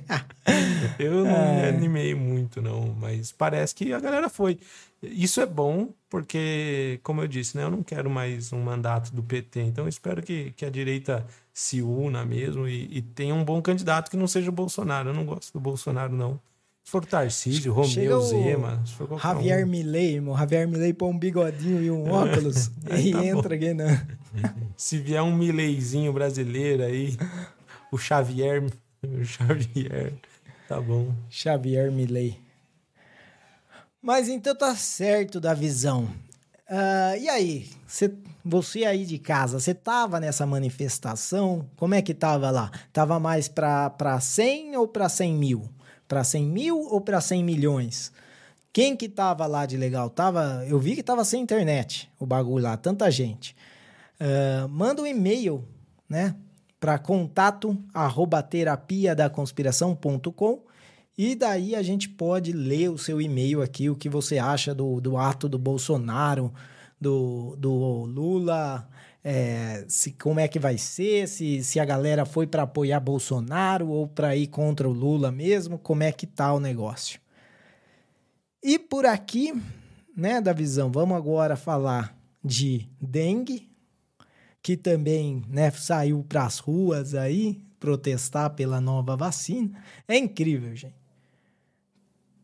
eu não é. me animei muito, não, mas parece que a galera foi. Isso é bom, porque, como eu disse, né, eu não quero mais um mandato do PT, então espero que, que a direita se una mesmo e, e tenha um bom candidato que não seja o Bolsonaro. Eu não gosto do Bolsonaro, não. For Tarcísio, Romeu, Zema, Javier um. Milei, irmão. Javier Milei põe um bigodinho e um óculos e tá entra aqui, né? Se vier um Mileizinho brasileiro aí, o Xavier, o Xavier, tá bom. Xavier Milei. Mas então tá certo da visão. Uh, e aí, cê, você aí de casa, você tava nessa manifestação? Como é que tava lá? Tava mais pra, pra 100 ou pra 100 mil? Para 100 mil ou para 100 milhões? Quem que tava lá de legal? Tava, eu vi que tava sem internet o bagulho lá, tanta gente. Uh, manda um e-mail, né? Para contato arroba terapia da conspiração.com e daí a gente pode ler o seu e-mail aqui, o que você acha do, do ato do Bolsonaro, do, do Lula é, se como é que vai ser, se, se a galera foi para apoiar Bolsonaro ou para ir contra o Lula mesmo, como é que tá o negócio. E por aqui, né, da visão, vamos agora falar de dengue, que também, né, saiu para as ruas aí protestar pela nova vacina. É incrível, gente.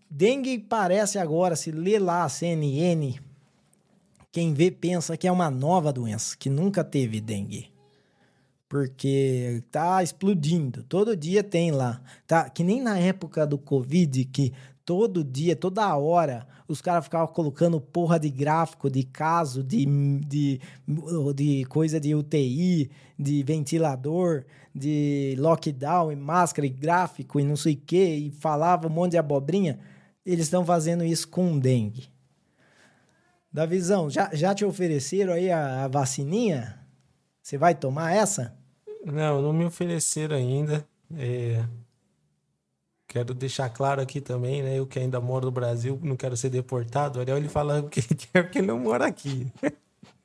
Dengue parece agora, se lê lá a CNN, quem vê pensa que é uma nova doença, que nunca teve dengue. Porque tá explodindo. Todo dia tem lá. Tá, que nem na época do Covid, que todo dia, toda hora, os caras ficavam colocando porra de gráfico, de caso, de, de, de coisa de UTI, de ventilador, de lockdown, e máscara, e gráfico, e não sei o que, e falava um monte de abobrinha. Eles estão fazendo isso com dengue. Da visão, já, já te ofereceram aí a, a vacininha? Você vai tomar essa? Não, não me ofereceram ainda. É... Quero deixar claro aqui também, né? Eu que ainda moro no Brasil, não quero ser deportado. O Ariel ele fala que quer porque ele não mora aqui.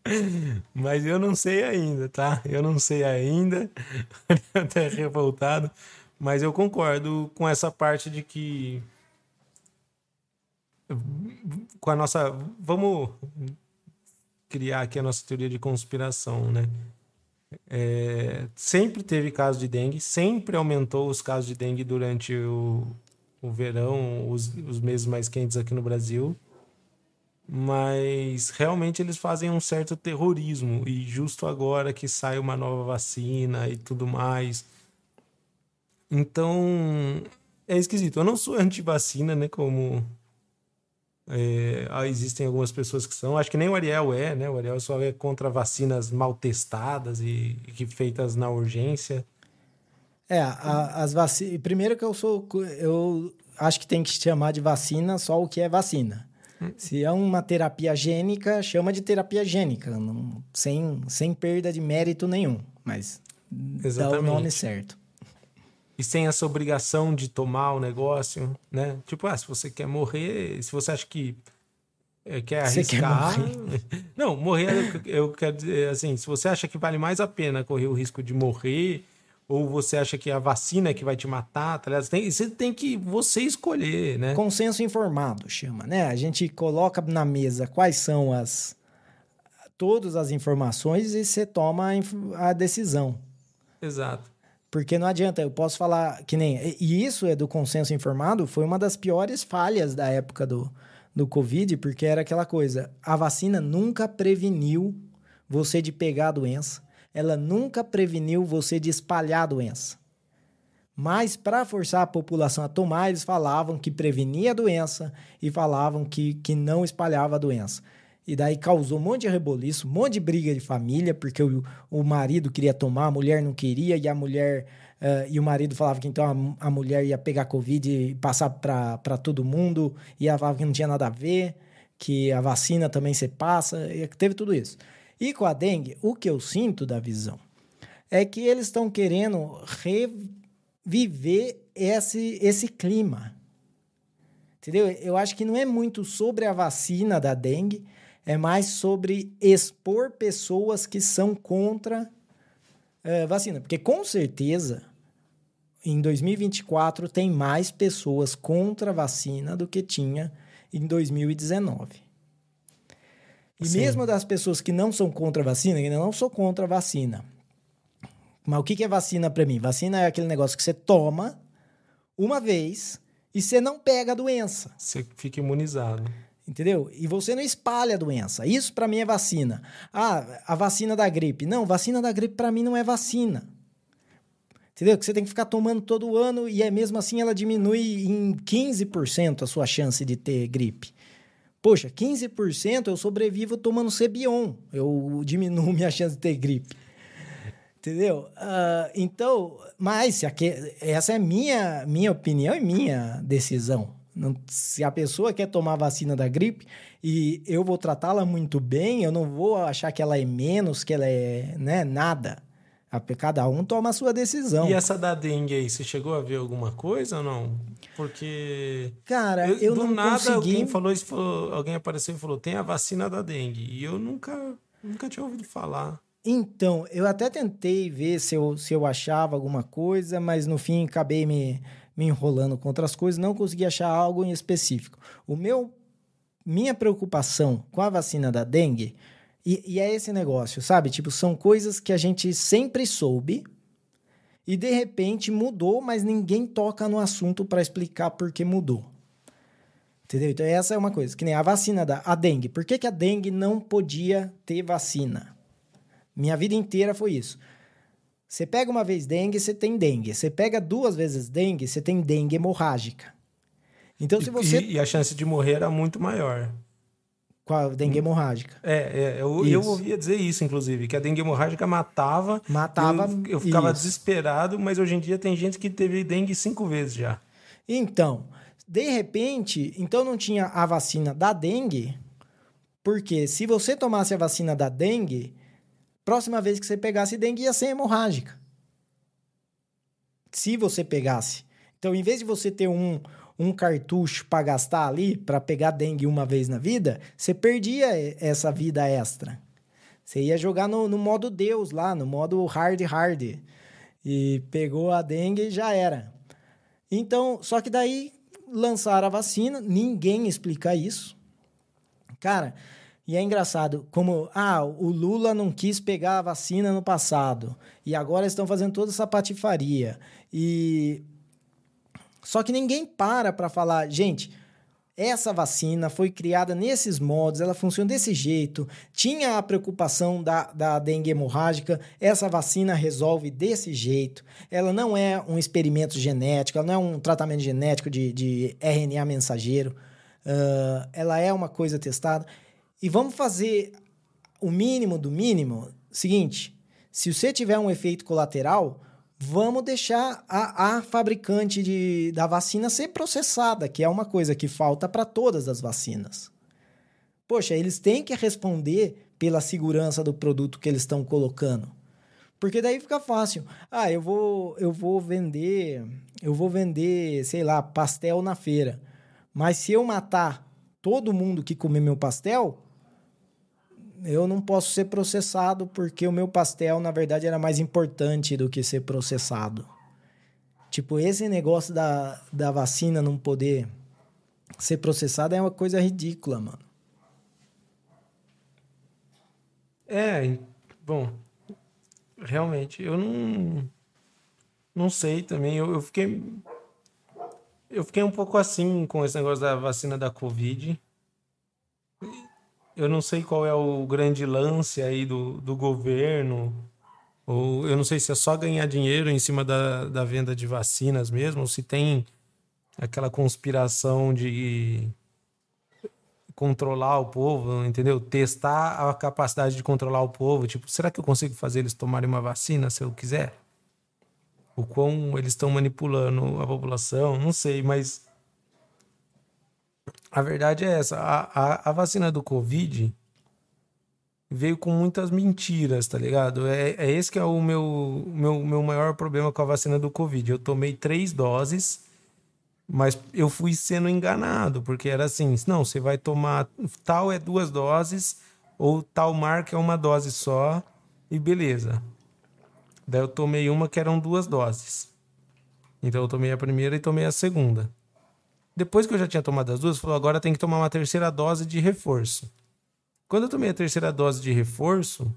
Mas eu não sei ainda, tá? Eu não sei ainda. Até revoltado. Mas eu concordo com essa parte de que com a nossa. Vamos criar aqui a nossa teoria de conspiração, né? É, sempre teve caso de dengue, sempre aumentou os casos de dengue durante o, o verão, os, os meses mais quentes aqui no Brasil. Mas realmente eles fazem um certo terrorismo, e justo agora que sai uma nova vacina e tudo mais. Então é esquisito. Eu não sou anti-vacina, né? Como é, ah, existem algumas pessoas que são, acho que nem o Ariel é, né? O Ariel só é contra vacinas mal testadas e, e feitas na urgência. É, a, as vacinas. Primeiro que eu sou. Eu acho que tem que chamar de vacina só o que é vacina. Hum. Se é uma terapia gênica, chama de terapia gênica, não, sem, sem perda de mérito nenhum. Mas Exatamente. dá o nome certo e sem essa obrigação de tomar o negócio, né? Tipo, ah, se você quer morrer, se você acha que é, quer arriscar. Quer morrer? Não, morrer, eu quero dizer assim, se você acha que vale mais a pena correr o risco de morrer, ou você acha que a vacina é que vai te matar, tá ligado? Você tem, você tem que você escolher, né? Consenso informado chama, né? A gente coloca na mesa quais são as todas as informações e você toma a decisão. Exato. Porque não adianta, eu posso falar que nem. E isso é do consenso informado, foi uma das piores falhas da época do, do Covid, porque era aquela coisa: a vacina nunca preveniu você de pegar a doença, ela nunca preveniu você de espalhar a doença. Mas para forçar a população a tomar, eles falavam que prevenia a doença e falavam que, que não espalhava a doença. E daí causou um monte de reboliço, um monte de briga de família, porque o, o marido queria tomar, a mulher não queria, e a mulher. Uh, e o marido falava que então a, a mulher ia pegar Covid e passar para todo mundo, e ela falava que não tinha nada a ver, que a vacina também se passa, teve tudo isso. E com a dengue, o que eu sinto da visão é que eles estão querendo reviver esse, esse clima. Entendeu? Eu acho que não é muito sobre a vacina da dengue, é mais sobre expor pessoas que são contra é, vacina. Porque com certeza, em 2024, tem mais pessoas contra a vacina do que tinha em 2019. E Sim. mesmo das pessoas que não são contra a vacina, eu não sou contra a vacina. Mas o que é vacina para mim? Vacina é aquele negócio que você toma uma vez e você não pega a doença. Você fica imunizado. Entendeu? E você não espalha a doença. Isso para mim é vacina. Ah, a vacina da gripe. Não, vacina da gripe para mim não é vacina. Entendeu? Que você tem que ficar tomando todo ano e é mesmo assim ela diminui em 15% a sua chance de ter gripe. Poxa, 15% eu sobrevivo tomando Cebion. Eu diminuo minha chance de ter gripe. Entendeu? Uh, então, mas essa é minha, minha opinião e minha decisão. Não, se a pessoa quer tomar a vacina da gripe e eu vou tratá-la muito bem, eu não vou achar que ela é menos, que ela é né, nada. Cada um toma a sua decisão. E essa da dengue aí, você chegou a ver alguma coisa ou não? Porque. Cara, eu, eu do não nada consegui... alguém falou isso, falou, alguém apareceu e falou: tem a vacina da dengue. E eu nunca, nunca tinha ouvido falar. Então, eu até tentei ver se eu, se eu achava alguma coisa, mas no fim acabei me me enrolando com outras coisas, não consegui achar algo em específico. O meu minha preocupação com a vacina da dengue e, e é esse negócio, sabe? Tipo, são coisas que a gente sempre soube e de repente mudou, mas ninguém toca no assunto para explicar por que mudou. Entendeu? Então, essa é uma coisa. Que nem a vacina da a dengue. Por que, que a dengue não podia ter vacina? Minha vida inteira foi isso. Você pega uma vez dengue, você tem dengue. Você pega duas vezes dengue, você tem dengue hemorrágica. Então, se você. E, e a chance de morrer era muito maior. Com a dengue hemorrágica. É, é eu, eu ouvia dizer isso, inclusive, que a dengue hemorrágica matava. Matava. Eu, eu ficava isso. desesperado, mas hoje em dia tem gente que teve dengue cinco vezes já. Então, de repente, então não tinha a vacina da dengue, porque se você tomasse a vacina da dengue, Próxima vez que você pegasse dengue ia ser hemorrágica. Se você pegasse. Então, em vez de você ter um, um cartucho para gastar ali, para pegar dengue uma vez na vida, você perdia essa vida extra. Você ia jogar no, no modo Deus lá, no modo hard hard. E pegou a dengue e já era. Então, só que daí lançaram a vacina, ninguém explica isso. Cara, e é engraçado como, ah, o Lula não quis pegar a vacina no passado e agora estão fazendo toda essa patifaria. E só que ninguém para para falar, gente, essa vacina foi criada nesses modos, ela funciona desse jeito, tinha a preocupação da, da dengue hemorrágica, essa vacina resolve desse jeito, ela não é um experimento genético, ela não é um tratamento genético de, de RNA mensageiro, uh, ela é uma coisa testada. E vamos fazer o mínimo do mínimo. Seguinte, se você tiver um efeito colateral, vamos deixar a, a fabricante de, da vacina ser processada, que é uma coisa que falta para todas as vacinas. Poxa, eles têm que responder pela segurança do produto que eles estão colocando. Porque daí fica fácil. Ah, eu vou, eu vou vender, eu vou vender, sei lá, pastel na feira. Mas se eu matar todo mundo que comer meu pastel, eu não posso ser processado porque o meu pastel, na verdade, era mais importante do que ser processado. Tipo, esse negócio da, da vacina não poder ser processada é uma coisa ridícula, mano. É, bom, realmente, eu não. Não sei também. Eu, eu fiquei. Eu fiquei um pouco assim com esse negócio da vacina da Covid. Eu não sei qual é o grande lance aí do, do governo, ou eu não sei se é só ganhar dinheiro em cima da, da venda de vacinas mesmo, ou se tem aquela conspiração de controlar o povo, entendeu? Testar a capacidade de controlar o povo. Tipo, será que eu consigo fazer eles tomarem uma vacina se eu quiser? O quão eles estão manipulando a população, não sei, mas a verdade é essa. A, a, a vacina do Covid veio com muitas mentiras, tá ligado? É, é esse que é o meu, meu, meu maior problema com a vacina do Covid. Eu tomei três doses, mas eu fui sendo enganado, porque era assim: não, você vai tomar tal é duas doses, ou tal marca é uma dose só, e beleza. Daí eu tomei uma que eram duas doses. Então eu tomei a primeira e tomei a segunda. Depois que eu já tinha tomado as duas, falou: agora tem que tomar uma terceira dose de reforço. Quando eu tomei a terceira dose de reforço,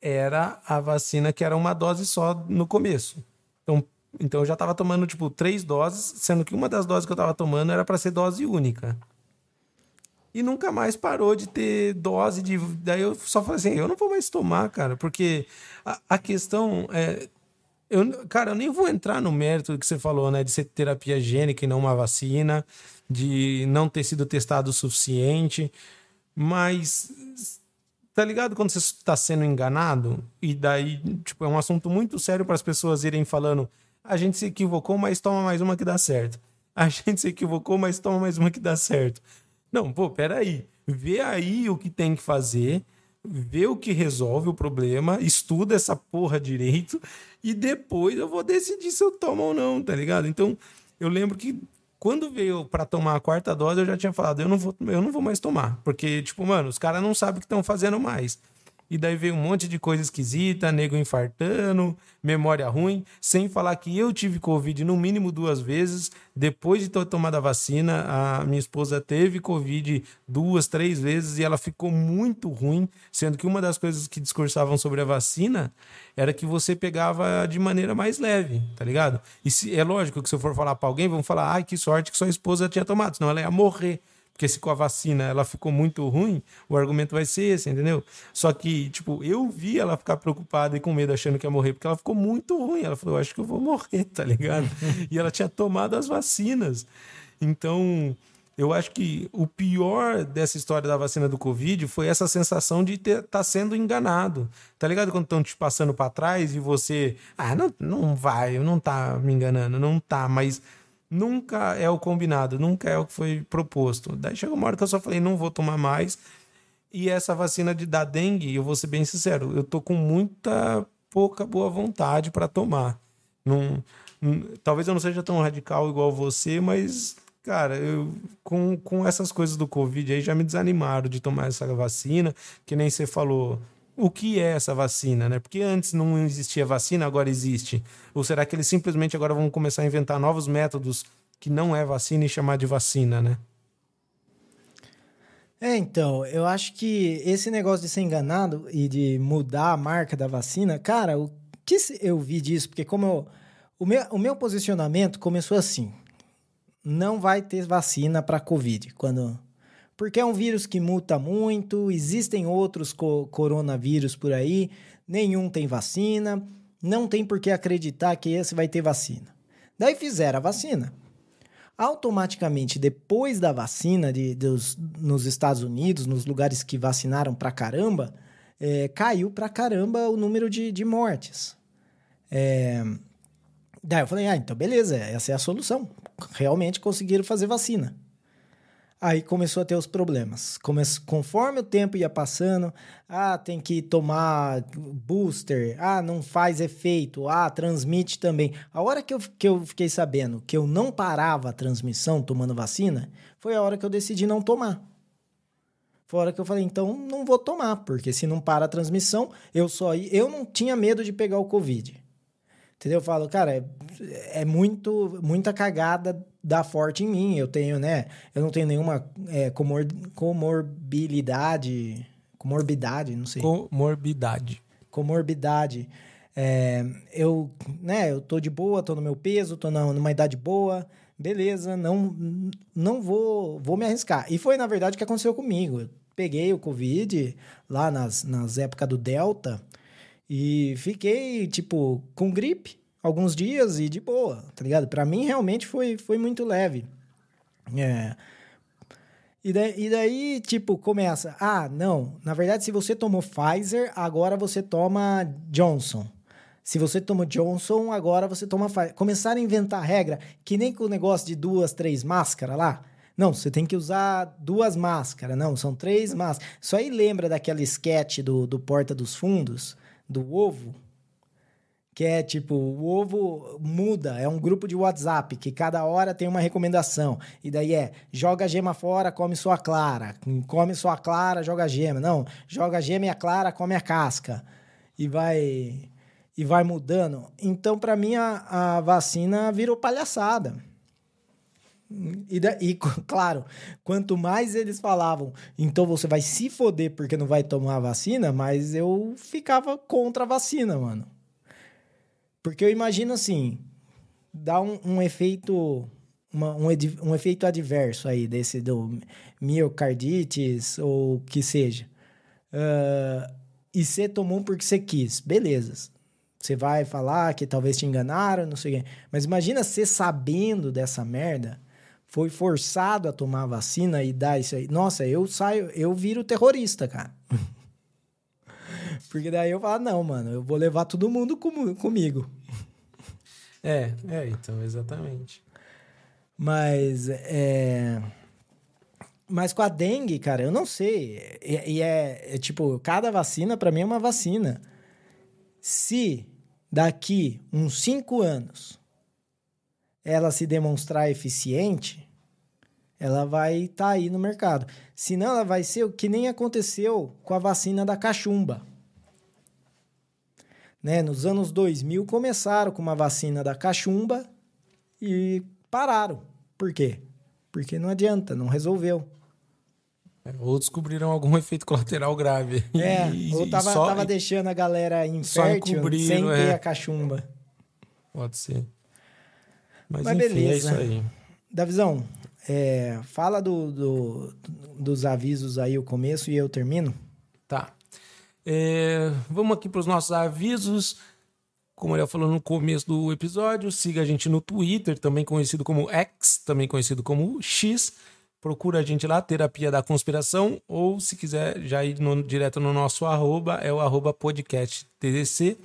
era a vacina que era uma dose só no começo. Então, então eu já estava tomando, tipo, três doses, sendo que uma das doses que eu estava tomando era para ser dose única. E nunca mais parou de ter dose de. Daí eu só falei assim: eu não vou mais tomar, cara, porque a, a questão é eu, cara, eu nem vou entrar no mérito que você falou, né? De ser terapia gênica e não uma vacina, de não ter sido testado o suficiente. Mas, tá ligado quando você está sendo enganado? E daí, tipo, é um assunto muito sério para as pessoas irem falando: a gente se equivocou, mas toma mais uma que dá certo. A gente se equivocou, mas toma mais uma que dá certo. Não, pô, peraí. Vê aí o que tem que fazer vê o que resolve o problema, estuda essa porra direito e depois eu vou decidir se eu tomo ou não, tá ligado? Então, eu lembro que quando veio para tomar a quarta dose, eu já tinha falado, eu não vou, eu não vou mais tomar, porque tipo, mano, os caras não sabem o que estão fazendo mais. E daí veio um monte de coisa esquisita, nego infartando, memória ruim, sem falar que eu tive Covid no mínimo duas vezes. Depois de ter tomado a vacina, a minha esposa teve Covid duas, três vezes e ela ficou muito ruim, sendo que uma das coisas que discursavam sobre a vacina era que você pegava de maneira mais leve, tá ligado? E se, é lógico que se eu for falar para alguém, vão falar, ai, que sorte que sua esposa tinha tomado, senão ela ia morrer. Porque se com a vacina ela ficou muito ruim, o argumento vai ser esse, entendeu? Só que, tipo, eu vi ela ficar preocupada e com medo, achando que ia morrer, porque ela ficou muito ruim. Ela falou, eu acho que eu vou morrer, tá ligado? e ela tinha tomado as vacinas. Então, eu acho que o pior dessa história da vacina do Covid foi essa sensação de estar tá sendo enganado. Tá ligado? Quando estão te passando para trás e você. Ah, não, não vai, não tá me enganando, não tá, mas nunca é o combinado, nunca é o que foi proposto. Daí chegou uma hora que eu só falei, não vou tomar mais. E essa vacina de, da dengue, eu vou ser bem sincero, eu tô com muita pouca boa vontade para tomar. Não, talvez eu não seja tão radical igual você, mas, cara, eu, com, com essas coisas do Covid aí já me desanimaram de tomar essa vacina, que nem você falou o que é essa vacina, né? Porque antes não existia vacina, agora existe. Ou será que eles simplesmente agora vão começar a inventar novos métodos que não é vacina e chamar de vacina, né? É, então, eu acho que esse negócio de ser enganado e de mudar a marca da vacina, cara, o que eu vi disso? Porque como eu, o, meu, o meu posicionamento começou assim, não vai ter vacina para Covid, quando porque é um vírus que muta muito, existem outros co coronavírus por aí, nenhum tem vacina, não tem por que acreditar que esse vai ter vacina. Daí fizeram a vacina. Automaticamente, depois da vacina de, dos, nos Estados Unidos, nos lugares que vacinaram pra caramba, é, caiu pra caramba o número de, de mortes. É... Daí eu falei, ah, então beleza, essa é a solução. Realmente conseguiram fazer vacina. Aí começou a ter os problemas. Come conforme o tempo ia passando, ah, tem que tomar booster, ah, não faz efeito, ah, transmite também. A hora que eu, que eu fiquei sabendo que eu não parava a transmissão tomando vacina, foi a hora que eu decidi não tomar. Foi a hora que eu falei, então não vou tomar, porque se não para a transmissão, eu só eu não tinha medo de pegar o Covid. Entendeu? Eu falo, cara, é, é muito, muita cagada dá forte em mim. Eu tenho, né? Eu não tenho nenhuma é, comor, comorbilidade. Comorbidade, não sei. Comorbidade. Comorbidade. É, eu, né, eu tô de boa, tô no meu peso, tô na, numa idade boa, beleza, não, não vou, vou me arriscar. E foi, na verdade, o que aconteceu comigo. Eu peguei o Covid lá nas, nas épocas do Delta e fiquei, tipo, com gripe alguns dias e de boa, tá ligado? Para mim, realmente foi, foi muito leve. É. E daí, e daí, tipo, começa. Ah, não. Na verdade, se você tomou Pfizer, agora você toma Johnson. Se você toma Johnson, agora você toma Pfizer. Começaram a inventar regra, que nem com o negócio de duas, três máscaras lá. Não, você tem que usar duas máscaras. Não, são três máscaras. Isso aí lembra daquele sketch do, do Porta dos Fundos, do ovo? que é tipo, o ovo muda, é um grupo de WhatsApp que cada hora tem uma recomendação. E daí é, joga a gema fora, come sua clara. Come sua clara, joga a gema. Não, joga a gema e a clara, come a casca. E vai e vai mudando. Então, para mim, a, a vacina virou palhaçada. E, claro, quanto mais eles falavam, então você vai se foder porque não vai tomar a vacina, mas eu ficava contra a vacina, mano. Porque eu imagino assim, dá um, um efeito. Uma, um, um efeito adverso aí, desse do miocardites ou que seja. Uh, e você tomou porque você quis, beleza. Você vai falar que talvez te enganaram, não sei o quê. Mas imagina você sabendo dessa merda, foi forçado a tomar a vacina e dar isso aí. Nossa, eu saio, eu viro terrorista, cara. Porque daí eu falo, não, mano, eu vou levar todo mundo com, comigo. É, é, então, exatamente. Mas, é... Mas com a dengue, cara, eu não sei. E, e é, é, tipo, cada vacina para mim é uma vacina. Se daqui uns cinco anos ela se demonstrar eficiente, ela vai estar tá aí no mercado. Senão ela vai ser o que nem aconteceu com a vacina da cachumba. Né? Nos anos 2000 começaram com uma vacina da cachumba e pararam. Por quê? Porque não adianta, não resolveu. É, ou descobriram algum efeito colateral grave. É, e, ou tava, só, tava deixando a galera infértil sem ter é. a cachumba. Pode ser. Mas, Mas enfim, beleza. é isso aí. Davizão, é, fala do, do, dos avisos aí, o começo, e eu termino. Tá. É, vamos aqui para os nossos avisos. Como ele falou no começo do episódio, siga a gente no Twitter, também conhecido como X, também conhecido como X procura a gente lá, Terapia da Conspiração, ou se quiser já ir no, direto no nosso arroba, é o arroba podcast TDC.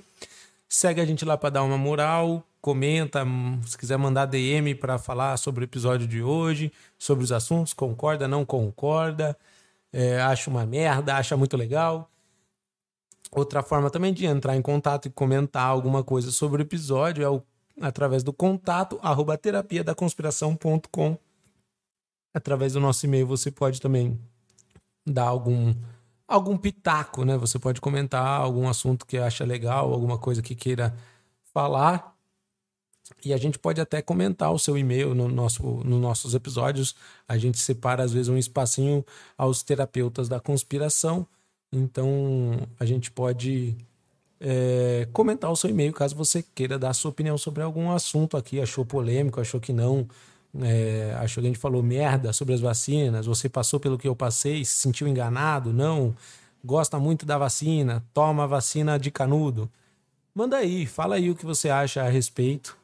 Segue a gente lá para dar uma moral, comenta, se quiser mandar DM para falar sobre o episódio de hoje, sobre os assuntos, concorda, não concorda, é, acha uma merda, acha muito legal. Outra forma também de entrar em contato e comentar alguma coisa sobre o episódio é o, através do contato arroba terapia da conspiração.com através do nosso e-mail você pode também dar algum algum pitaco, né? Você pode comentar algum assunto que acha legal, alguma coisa que queira falar. E a gente pode até comentar o seu e-mail no nosso, nos nossos episódios. A gente separa, às vezes, um espacinho aos terapeutas da conspiração. Então, a gente pode é, comentar o seu e-mail caso você queira dar a sua opinião sobre algum assunto aqui. Achou polêmico, achou que não é, acho que a gente falou merda sobre as vacinas. Você passou pelo que eu passei, se sentiu enganado? Não. Gosta muito da vacina? Toma a vacina de canudo? Manda aí, fala aí o que você acha a respeito.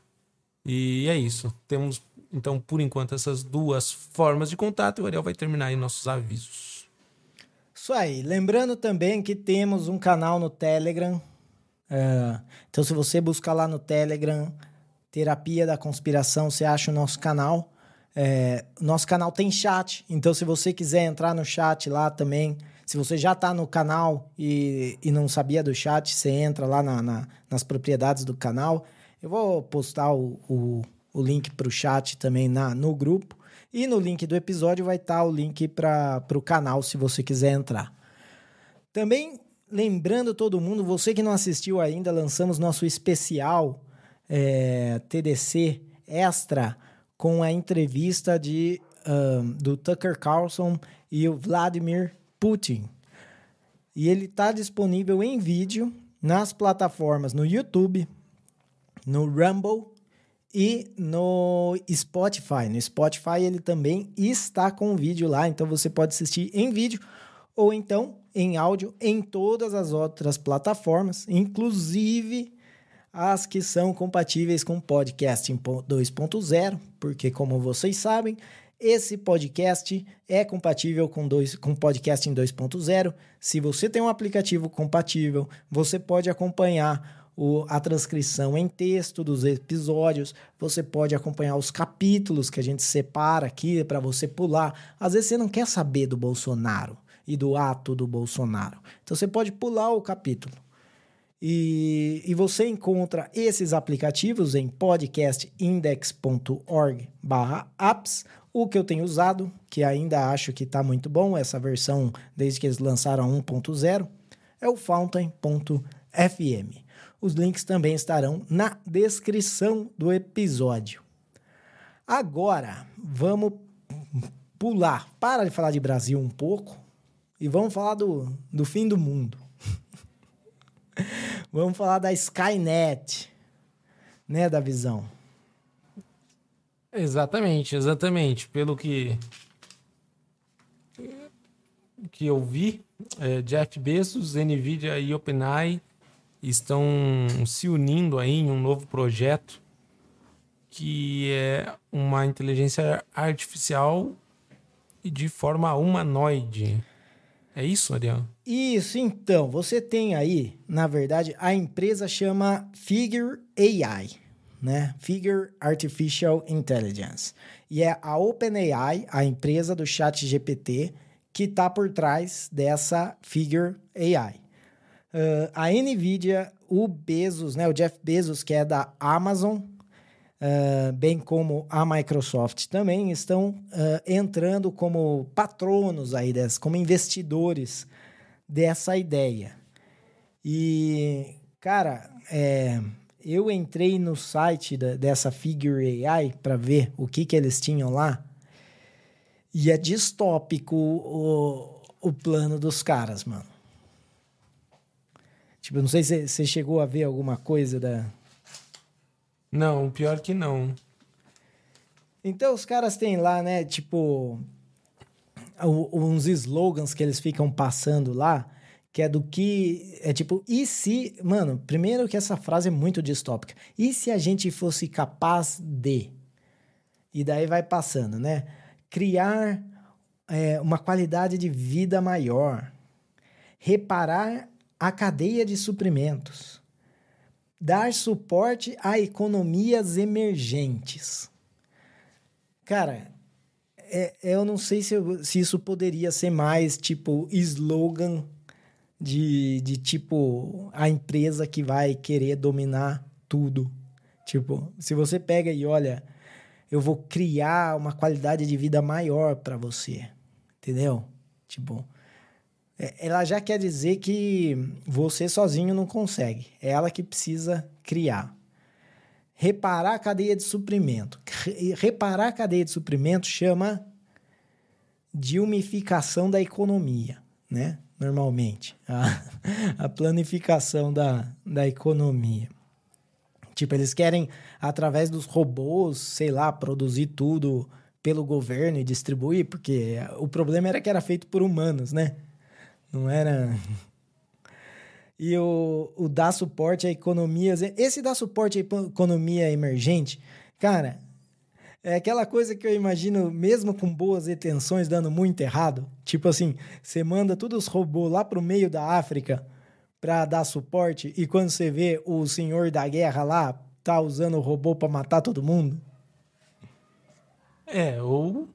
E é isso. Temos, então, por enquanto, essas duas formas de contato. E o Ariel vai terminar aí nossos avisos. Isso aí. Lembrando também que temos um canal no Telegram. É, então, se você buscar lá no Telegram Terapia da Conspiração, você acha o nosso canal. É, nosso canal tem chat, então se você quiser entrar no chat lá também, se você já está no canal e, e não sabia do chat, você entra lá na, na, nas propriedades do canal. Eu vou postar o, o, o link para o chat também na, no grupo. E no link do episódio vai estar tá o link para o canal se você quiser entrar. Também lembrando todo mundo, você que não assistiu ainda, lançamos nosso especial é, TDC extra com a entrevista de, um, do Tucker Carlson e o Vladimir Putin. E ele está disponível em vídeo nas plataformas no YouTube, no Rumble e no Spotify. No Spotify ele também está com vídeo lá, então você pode assistir em vídeo ou então em áudio em todas as outras plataformas, inclusive as que são compatíveis com podcast 2.0, porque como vocês sabem, esse podcast é compatível com, dois, com podcast em 2.0. Se você tem um aplicativo compatível, você pode acompanhar o, a transcrição em texto dos episódios, você pode acompanhar os capítulos que a gente separa aqui para você pular. Às vezes você não quer saber do Bolsonaro e do ato do Bolsonaro. Então você pode pular o capítulo. E, e você encontra esses aplicativos em podcastindex.org/apps o que eu tenho usado, que ainda acho que está muito bom, essa versão desde que eles lançaram 1.0, é o fountain.fm. Os links também estarão na descrição do episódio. Agora, vamos pular, para de falar de Brasil um pouco e vamos falar do, do fim do mundo. vamos falar da Skynet, né, da visão. Exatamente, exatamente. Pelo que que eu vi, é, Jeff Bezos, Nvidia e OpenAI estão se unindo aí em um novo projeto que é uma inteligência artificial de forma humanoide. É isso, Ariel? Isso, então. Você tem aí, na verdade, a empresa chama Figure AI né? Figure Artificial Intelligence. E é a OpenAI, a empresa do Chat GPT, que está por trás dessa Figure AI. Uh, a NVIDIA, o Bezos, né, o Jeff Bezos, que é da Amazon, uh, bem como a Microsoft também, estão uh, entrando como patronos aí dessa, como investidores dessa ideia. E, cara, é, eu entrei no site da, dessa Figure AI para ver o que, que eles tinham lá. E é distópico o, o plano dos caras, mano. Tipo, não sei se você chegou a ver alguma coisa da. Não, pior que não. Então os caras têm lá, né, tipo, uns slogans que eles ficam passando lá que é do que. É tipo, e se. Mano, primeiro que essa frase é muito distópica. E se a gente fosse capaz de. E daí vai passando, né? Criar é, uma qualidade de vida maior. Reparar a cadeia de suprimentos. Dar suporte a economias emergentes. Cara, é, eu não sei se, eu, se isso poderia ser mais tipo slogan de, de tipo a empresa que vai querer dominar tudo. Tipo, se você pega e olha, eu vou criar uma qualidade de vida maior para você, entendeu? Tipo, ela já quer dizer que você sozinho não consegue. É ela que precisa criar. Reparar a cadeia de suprimento. Reparar a cadeia de suprimento chama de umificação da economia, né? normalmente, a, a planificação da, da economia. Tipo, eles querem, através dos robôs, sei lá, produzir tudo pelo governo e distribuir, porque o problema era que era feito por humanos, né? Não era. E o, o dar suporte a economias. Esse dar suporte à economia emergente, cara, é aquela coisa que eu imagino, mesmo com boas intenções, dando muito errado. Tipo assim, você manda todos os robôs lá pro meio da África para dar suporte e quando você vê o senhor da guerra lá, tá usando o robô para matar todo mundo. É, ou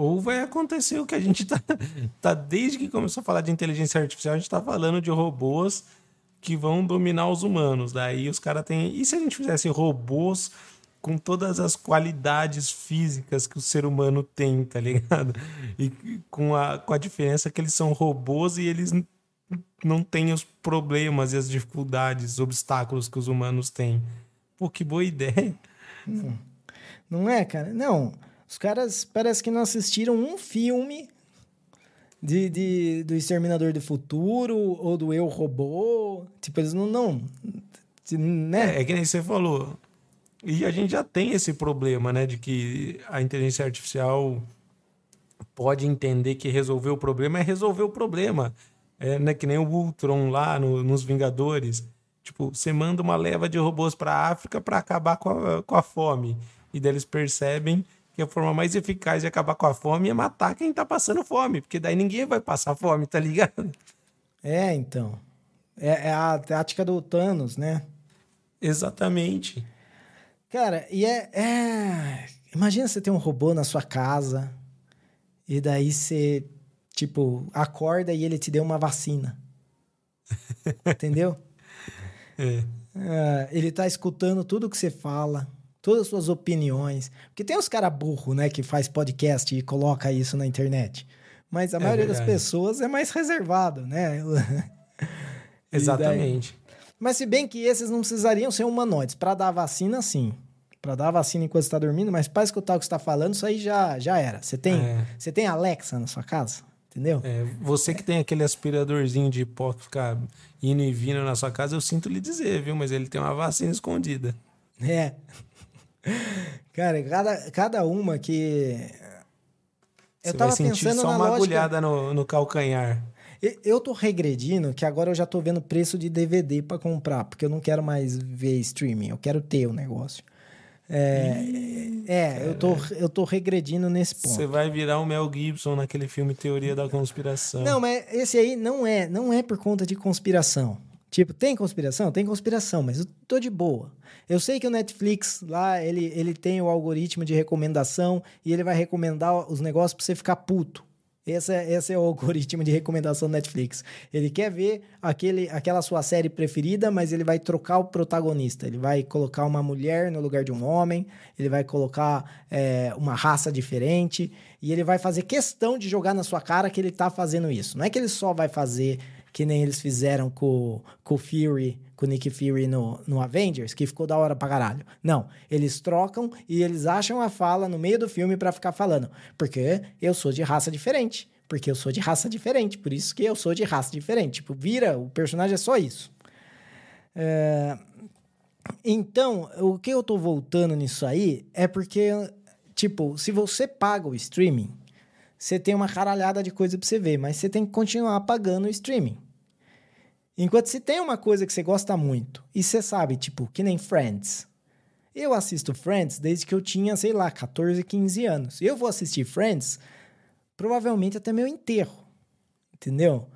ou vai acontecer o que a gente tá, tá desde que começou a falar de inteligência artificial, a gente tá falando de robôs que vão dominar os humanos. Daí os caras têm. E se a gente fizesse robôs com todas as qualidades físicas que o ser humano tem, tá ligado? E com a, com a diferença que eles são robôs e eles não têm os problemas e as dificuldades, os obstáculos que os humanos têm. Pô, que boa ideia. Não, não é, cara? Não. Os caras parece que não assistiram um filme de, de, do Exterminador do Futuro ou do Eu Robô. Tipo, eles não. não né? É, é que nem você falou. E a gente já tem esse problema, né? De que a inteligência artificial pode entender que resolver o problema é resolver o problema. É né, que nem o Ultron lá no, nos Vingadores. Tipo, você manda uma leva de robôs para a África para acabar com a, com a fome. E daí eles percebem que a forma mais eficaz de acabar com a fome é matar quem tá passando fome, porque daí ninguém vai passar fome, tá ligado? É, então. É, é a tática do Thanos, né? Exatamente. Cara, e é, é. Imagina você ter um robô na sua casa e daí você, tipo, acorda e ele te deu uma vacina. Entendeu? É. é. Ele tá escutando tudo que você fala todas as suas opiniões. Porque tem uns caras burros, né, que faz podcast e coloca isso na internet. Mas a é maioria verdade. das pessoas é mais reservado, né? Exatamente. Mas se bem que esses não precisariam ser humanoides. Para dar vacina, sim. Para dar vacina enquanto está dormindo, mas para escutar o que está falando, isso aí já, já era. Você tem, é. você tem Alexa na sua casa? Entendeu? É, você que tem aquele aspiradorzinho de pó que fica indo e vindo na sua casa, eu sinto lhe dizer, viu? Mas ele tem uma vacina escondida. É. Cara, cada, cada uma que. Eu Você tava vai pensando só uma lógica... agulhada no, no calcanhar. Eu tô regredindo que agora eu já tô vendo preço de DVD para comprar, porque eu não quero mais ver streaming, eu quero ter o negócio. É, Ih, é eu, tô, eu tô regredindo nesse ponto. Você vai virar o Mel Gibson naquele filme Teoria da Conspiração. Não, mas esse aí não é, não é por conta de conspiração. Tipo, tem conspiração? Tem conspiração, mas eu tô de boa. Eu sei que o Netflix lá, ele, ele tem o algoritmo de recomendação e ele vai recomendar os negócios pra você ficar puto. Esse é, esse é o algoritmo de recomendação do Netflix. Ele quer ver aquele, aquela sua série preferida, mas ele vai trocar o protagonista. Ele vai colocar uma mulher no lugar de um homem, ele vai colocar é, uma raça diferente, e ele vai fazer questão de jogar na sua cara que ele tá fazendo isso. Não é que ele só vai fazer que nem eles fizeram com, com o Fury, com o Nick Fury no, no Avengers, que ficou da hora pra caralho. Não, eles trocam e eles acham a fala no meio do filme para ficar falando, porque eu sou de raça diferente, porque eu sou de raça diferente, por isso que eu sou de raça diferente. Tipo, vira, o personagem é só isso. É... Então, o que eu tô voltando nisso aí é porque, tipo, se você paga o streaming, você tem uma caralhada de coisa para você ver, mas você tem que continuar pagando o streaming. Enquanto se tem uma coisa que você gosta muito, e você sabe, tipo, que nem Friends. Eu assisto Friends desde que eu tinha, sei lá, 14, 15 anos. Eu vou assistir Friends provavelmente até meu enterro. Entendeu?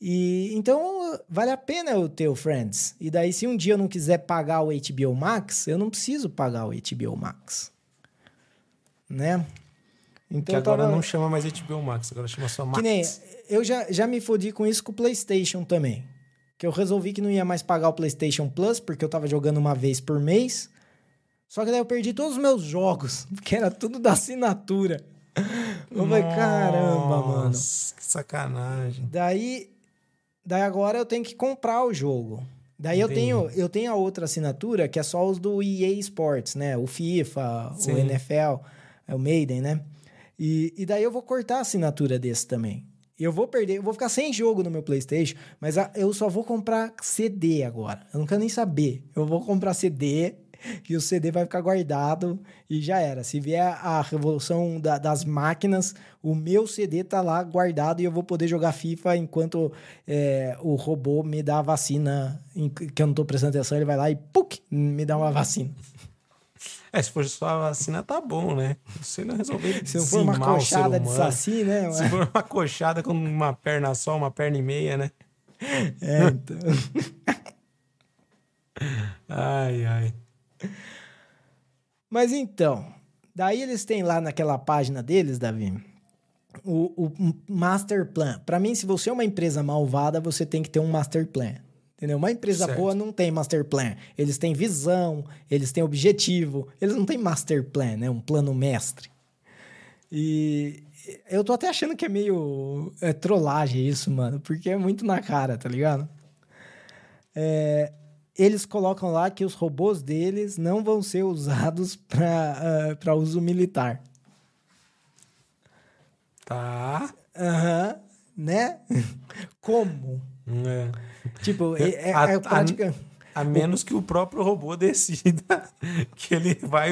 E então vale a pena eu ter o Friends. E daí, se um dia eu não quiser pagar o HBO Max, eu não preciso pagar o HBO Max. Né? Então, que agora tava... não chama mais HBO Max, agora chama só Max. Que nem, eu já, já me fodi com isso com o PlayStation também. Que eu resolvi que não ia mais pagar o PlayStation Plus, porque eu tava jogando uma vez por mês. Só que daí eu perdi todos os meus jogos, que era tudo da assinatura. Eu falei, caramba, mano. Que sacanagem. Daí, daí agora eu tenho que comprar o jogo. Daí eu tenho, eu tenho a outra assinatura, que é só os do EA Sports, né? O FIFA, Sim. o NFL, é o Maiden, né? E, e daí eu vou cortar a assinatura desse também. Eu vou perder, eu vou ficar sem jogo no meu PlayStation, mas a, eu só vou comprar CD agora. Eu não quero nem saber. Eu vou comprar CD e o CD vai ficar guardado e já era. Se vier a revolução da, das máquinas, o meu CD tá lá guardado e eu vou poder jogar FIFA enquanto é, o robô me dá a vacina, que eu não tô prestando atenção, ele vai lá e puk, me dá uma vacina. É, se for só a vacina, tá bom, né? Se não resolver Se não for uma coxada de saci, né? Se for uma coxada com uma perna só, uma perna e meia, né? É, então. ai, ai. Mas então, daí eles têm lá naquela página deles, Davi, o, o master plan. Para mim, se você é uma empresa malvada, você tem que ter um master plan. Entendeu? Uma empresa certo. boa não tem master plan. Eles têm visão, eles têm objetivo. Eles não têm master plan, né? Um plano mestre. E eu tô até achando que é meio é, trollagem isso, mano. Porque é muito na cara, tá ligado? É, eles colocam lá que os robôs deles não vão ser usados para uh, uso militar. Tá. Aham. Uhum. Né? Como? É. Tipo, é, é, a, é prática... A, a, menos que o próprio robô decida que ele vai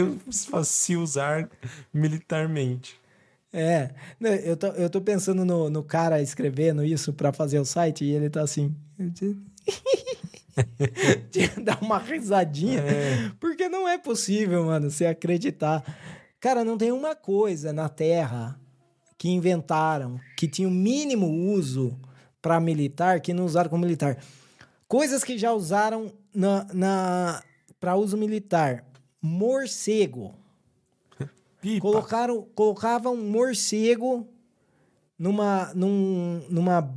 se usar militarmente. É, eu tô, eu tô pensando no, no cara escrevendo isso para fazer o site e ele tá assim. Dá uma risadinha. É. Porque não é possível, mano, você acreditar. Cara, não tem uma coisa na Terra que inventaram que tinha o mínimo uso para militar que não usaram como militar. Coisas que já usaram na, na para uso militar. Morcego. Pipa. Colocaram, colocavam um morcego numa, num, numa,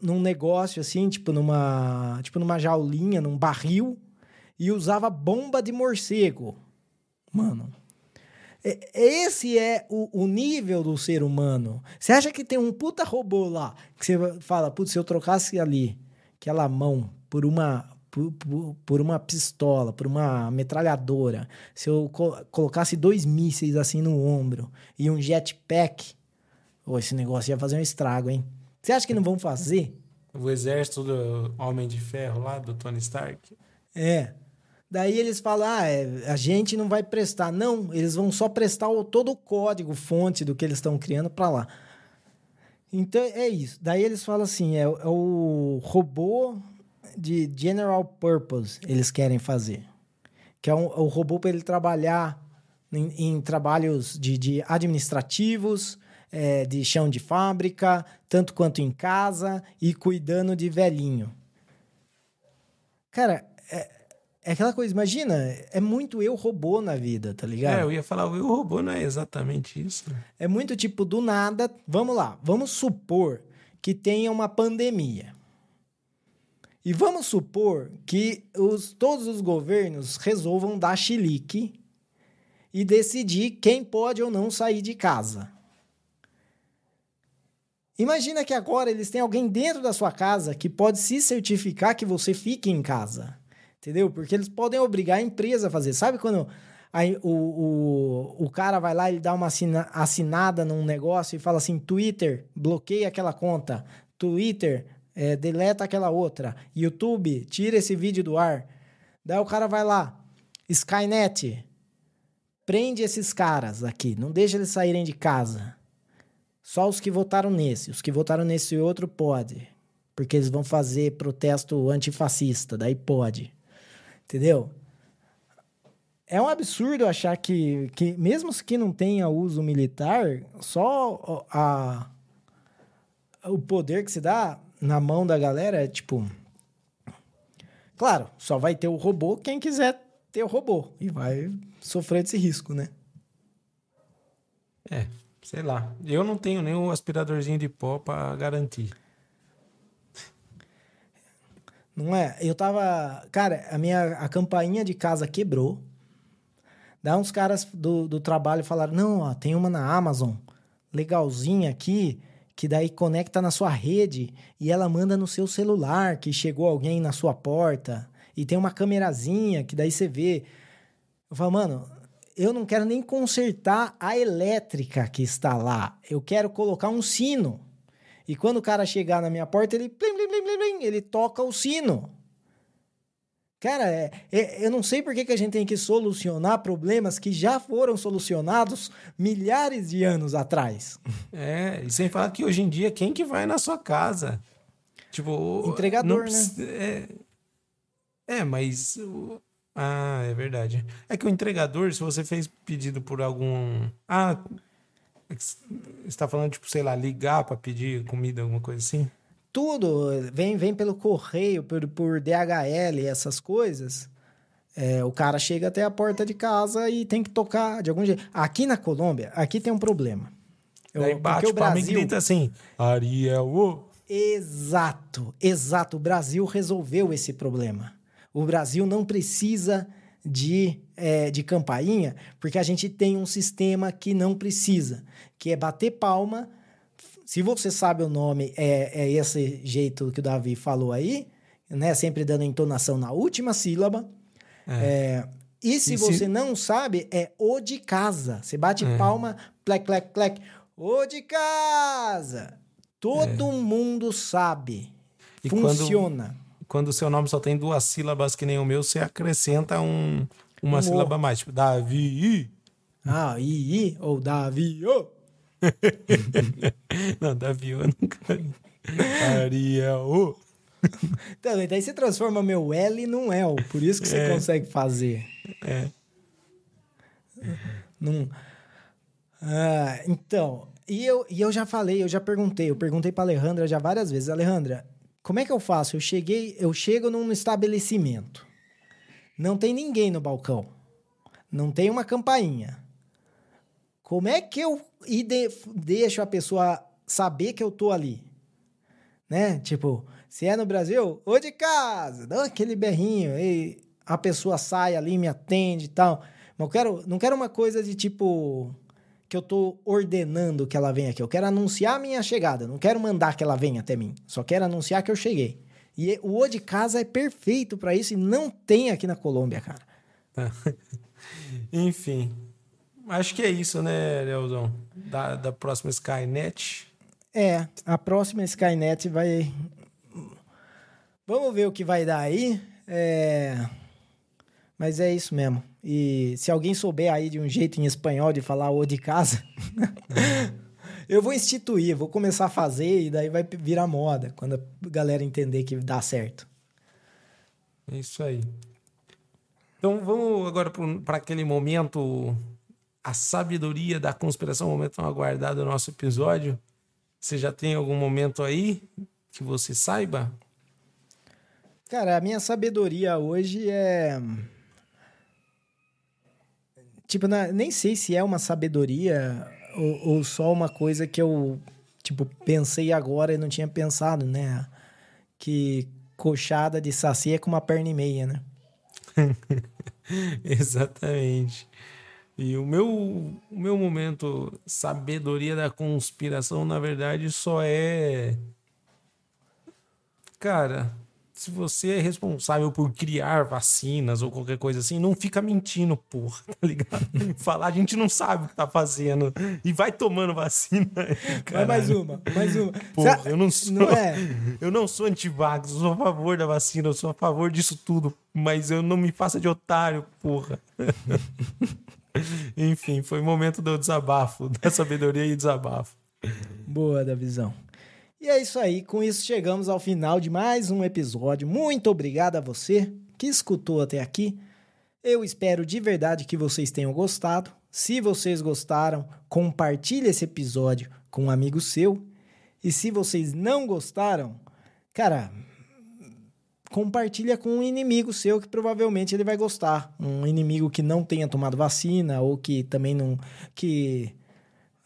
num negócio assim, tipo numa, tipo numa jaulinha, num barril, e usava bomba de morcego. Mano, esse é o, o, nível do ser humano. Você acha que tem um puta robô lá que você fala, putz, se eu trocasse ali aquela mão por uma por, por, por, uma pistola, por uma metralhadora, se eu co colocasse dois mísseis assim no ombro e um jetpack, oh, esse negócio ia fazer um estrago, hein? Você acha que não vão fazer? O exército do Homem de Ferro lá, do Tony Stark. É. Daí eles falam, ah, é, a gente não vai prestar. Não, eles vão só prestar o, todo o código, fonte do que eles estão criando para lá. Então é isso. Daí eles falam assim: é, é o robô de general purpose eles querem fazer. Que é um, o robô para ele trabalhar em, em trabalhos de, de administrativos, é, de chão de fábrica, tanto quanto em casa e cuidando de velhinho. Cara, é, é aquela coisa, imagina, é muito eu robô na vida, tá ligado? É, eu ia falar, o eu robô não é exatamente isso. É muito tipo, do nada, vamos lá, vamos supor que tenha uma pandemia. E vamos supor que os, todos os governos resolvam dar chilique e decidir quem pode ou não sair de casa. Imagina que agora eles têm alguém dentro da sua casa que pode se certificar que você fique em casa. Entendeu? Porque eles podem obrigar a empresa a fazer. Sabe quando aí, o, o, o cara vai lá e dá uma assina, assinada num negócio e fala assim: Twitter, bloqueia aquela conta. Twitter, é, deleta aquela outra. YouTube, tira esse vídeo do ar. Daí o cara vai lá, Skynet, prende esses caras aqui, não deixa eles saírem de casa. Só os que votaram nesse, os que votaram nesse outro pode, porque eles vão fazer protesto antifascista, daí pode. Entendeu? É um absurdo achar que, que mesmo que não tenha uso militar, só a, o poder que se dá na mão da galera é tipo. Claro, só vai ter o robô quem quiser ter o robô. E vai sofrer desse risco, né? É, sei lá. Eu não tenho nenhum aspiradorzinho de pó para garantir. Não é? Eu tava. Cara, a minha a campainha de casa quebrou. Daí uns caras do, do trabalho falaram: não, ó, tem uma na Amazon, legalzinha aqui que daí conecta na sua rede e ela manda no seu celular que chegou alguém na sua porta. E tem uma câmerazinha que daí você vê. Eu falo, mano, eu não quero nem consertar a elétrica que está lá. Eu quero colocar um sino. E quando o cara chegar na minha porta, ele, blim, blim, blim, ele toca o sino. Cara, é, é, eu não sei por que, que a gente tem que solucionar problemas que já foram solucionados milhares de anos atrás. É, e sem falar que hoje em dia, quem que vai na sua casa? Tipo... Entregador, né? É, é, mas... Ah, é verdade. É que o entregador, se você fez pedido por algum... Ah, está falando, tipo, sei lá, ligar para pedir comida, alguma coisa assim? tudo vem, vem pelo correio, por, por DHL, essas coisas. É, o cara chega até a porta de casa e tem que tocar de algum jeito. Aqui na Colômbia, aqui tem um problema. Eu, Daí bate o Brasil grita assim, Ariel. Exato, exato. O Brasil resolveu esse problema. O Brasil não precisa de, é, de campainha, porque a gente tem um sistema que não precisa, que é bater palma se você sabe o nome, é, é esse jeito que o Davi falou aí, né? Sempre dando entonação na última sílaba. É. É, e se e você se... não sabe, é o de casa. Você bate é. palma, plec, plec, plec. O de casa! Todo é. mundo sabe. E Funciona. Quando o seu nome só tem duas sílabas que nem o meu, você acrescenta um, uma um sílaba mais, tipo Davi. Ah, I, I, ou Davi, oh. não, Davi, eu nunca. Ariel. Então, daí você transforma meu L num L, por isso que você é. consegue fazer. É. Num... Ah, então, e eu, e eu já falei, eu já perguntei, eu perguntei para Alejandra já várias vezes, Alejandra, como é que eu faço? Eu cheguei, eu chego num estabelecimento. Não tem ninguém no balcão. Não tem uma campainha. Como é que eu deixo a pessoa saber que eu tô ali? Né? Tipo, se é no Brasil, ou de casa, dá aquele berrinho, e a pessoa sai ali, me atende e tal. Eu quero, não quero uma coisa de tipo que eu tô ordenando que ela venha aqui. Eu quero anunciar a minha chegada, não quero mandar que ela venha até mim. Só quero anunciar que eu cheguei. E o O de casa é perfeito para isso e não tem aqui na Colômbia, cara. Enfim, acho que é isso, né, Leozão? Da, da próxima Skynet. É, a próxima Skynet vai. Vamos ver o que vai dar aí. É... Mas é isso mesmo. E se alguém souber aí de um jeito em espanhol de falar o de casa, eu vou instituir, vou começar a fazer e daí vai virar moda quando a galera entender que dá certo. É isso aí. Então vamos agora para aquele momento, a sabedoria da conspiração, o momento tão aguardado do nosso episódio. Você já tem algum momento aí que você saiba? Cara, a minha sabedoria hoje é. Tipo, nem sei se é uma sabedoria ou, ou, só uma coisa que eu, tipo, pensei agora e não tinha pensado, né? Que coxada de saci é com uma perna e meia, né? Exatamente. E o meu, o meu momento sabedoria da conspiração, na verdade, só é. Cara, se você é responsável por criar vacinas ou qualquer coisa assim, não fica mentindo, porra, tá ligado? Falar, a gente não sabe o que tá fazendo. E vai tomando vacina. Vai mais uma, mais uma. Porra, eu não sou. Não é? Eu não sou antivax, eu sou a favor da vacina, eu sou a favor disso tudo. Mas eu não me faça de otário, porra. Enfim, foi o momento do desabafo, da sabedoria e desabafo. Boa, da visão. E é isso aí, com isso chegamos ao final de mais um episódio. Muito obrigado a você que escutou até aqui. Eu espero de verdade que vocês tenham gostado. Se vocês gostaram, compartilhe esse episódio com um amigo seu. E se vocês não gostaram, cara, compartilha com um inimigo seu que provavelmente ele vai gostar. Um inimigo que não tenha tomado vacina ou que também não que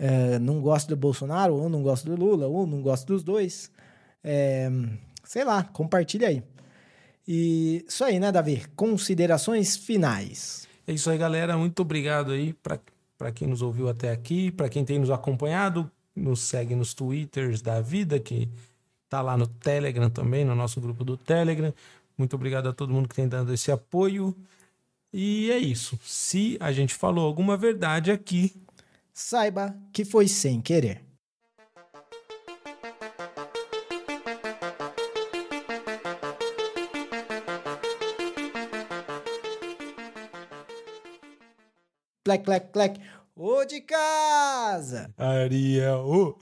é, não gosta do Bolsonaro ou não gosta do Lula ou não gosta dos dois. É, sei lá, compartilha aí. E isso aí, né, Davi? Considerações finais. É isso aí, galera. Muito obrigado aí para quem nos ouviu até aqui, para quem tem nos acompanhado, nos segue nos twitters da vida, que tá lá no Telegram também, no nosso grupo do Telegram. Muito obrigado a todo mundo que tem dado esse apoio. E é isso. Se a gente falou alguma verdade aqui, saiba que foi sem querer. Plec, plec, plec. Ô de casa! Ariel!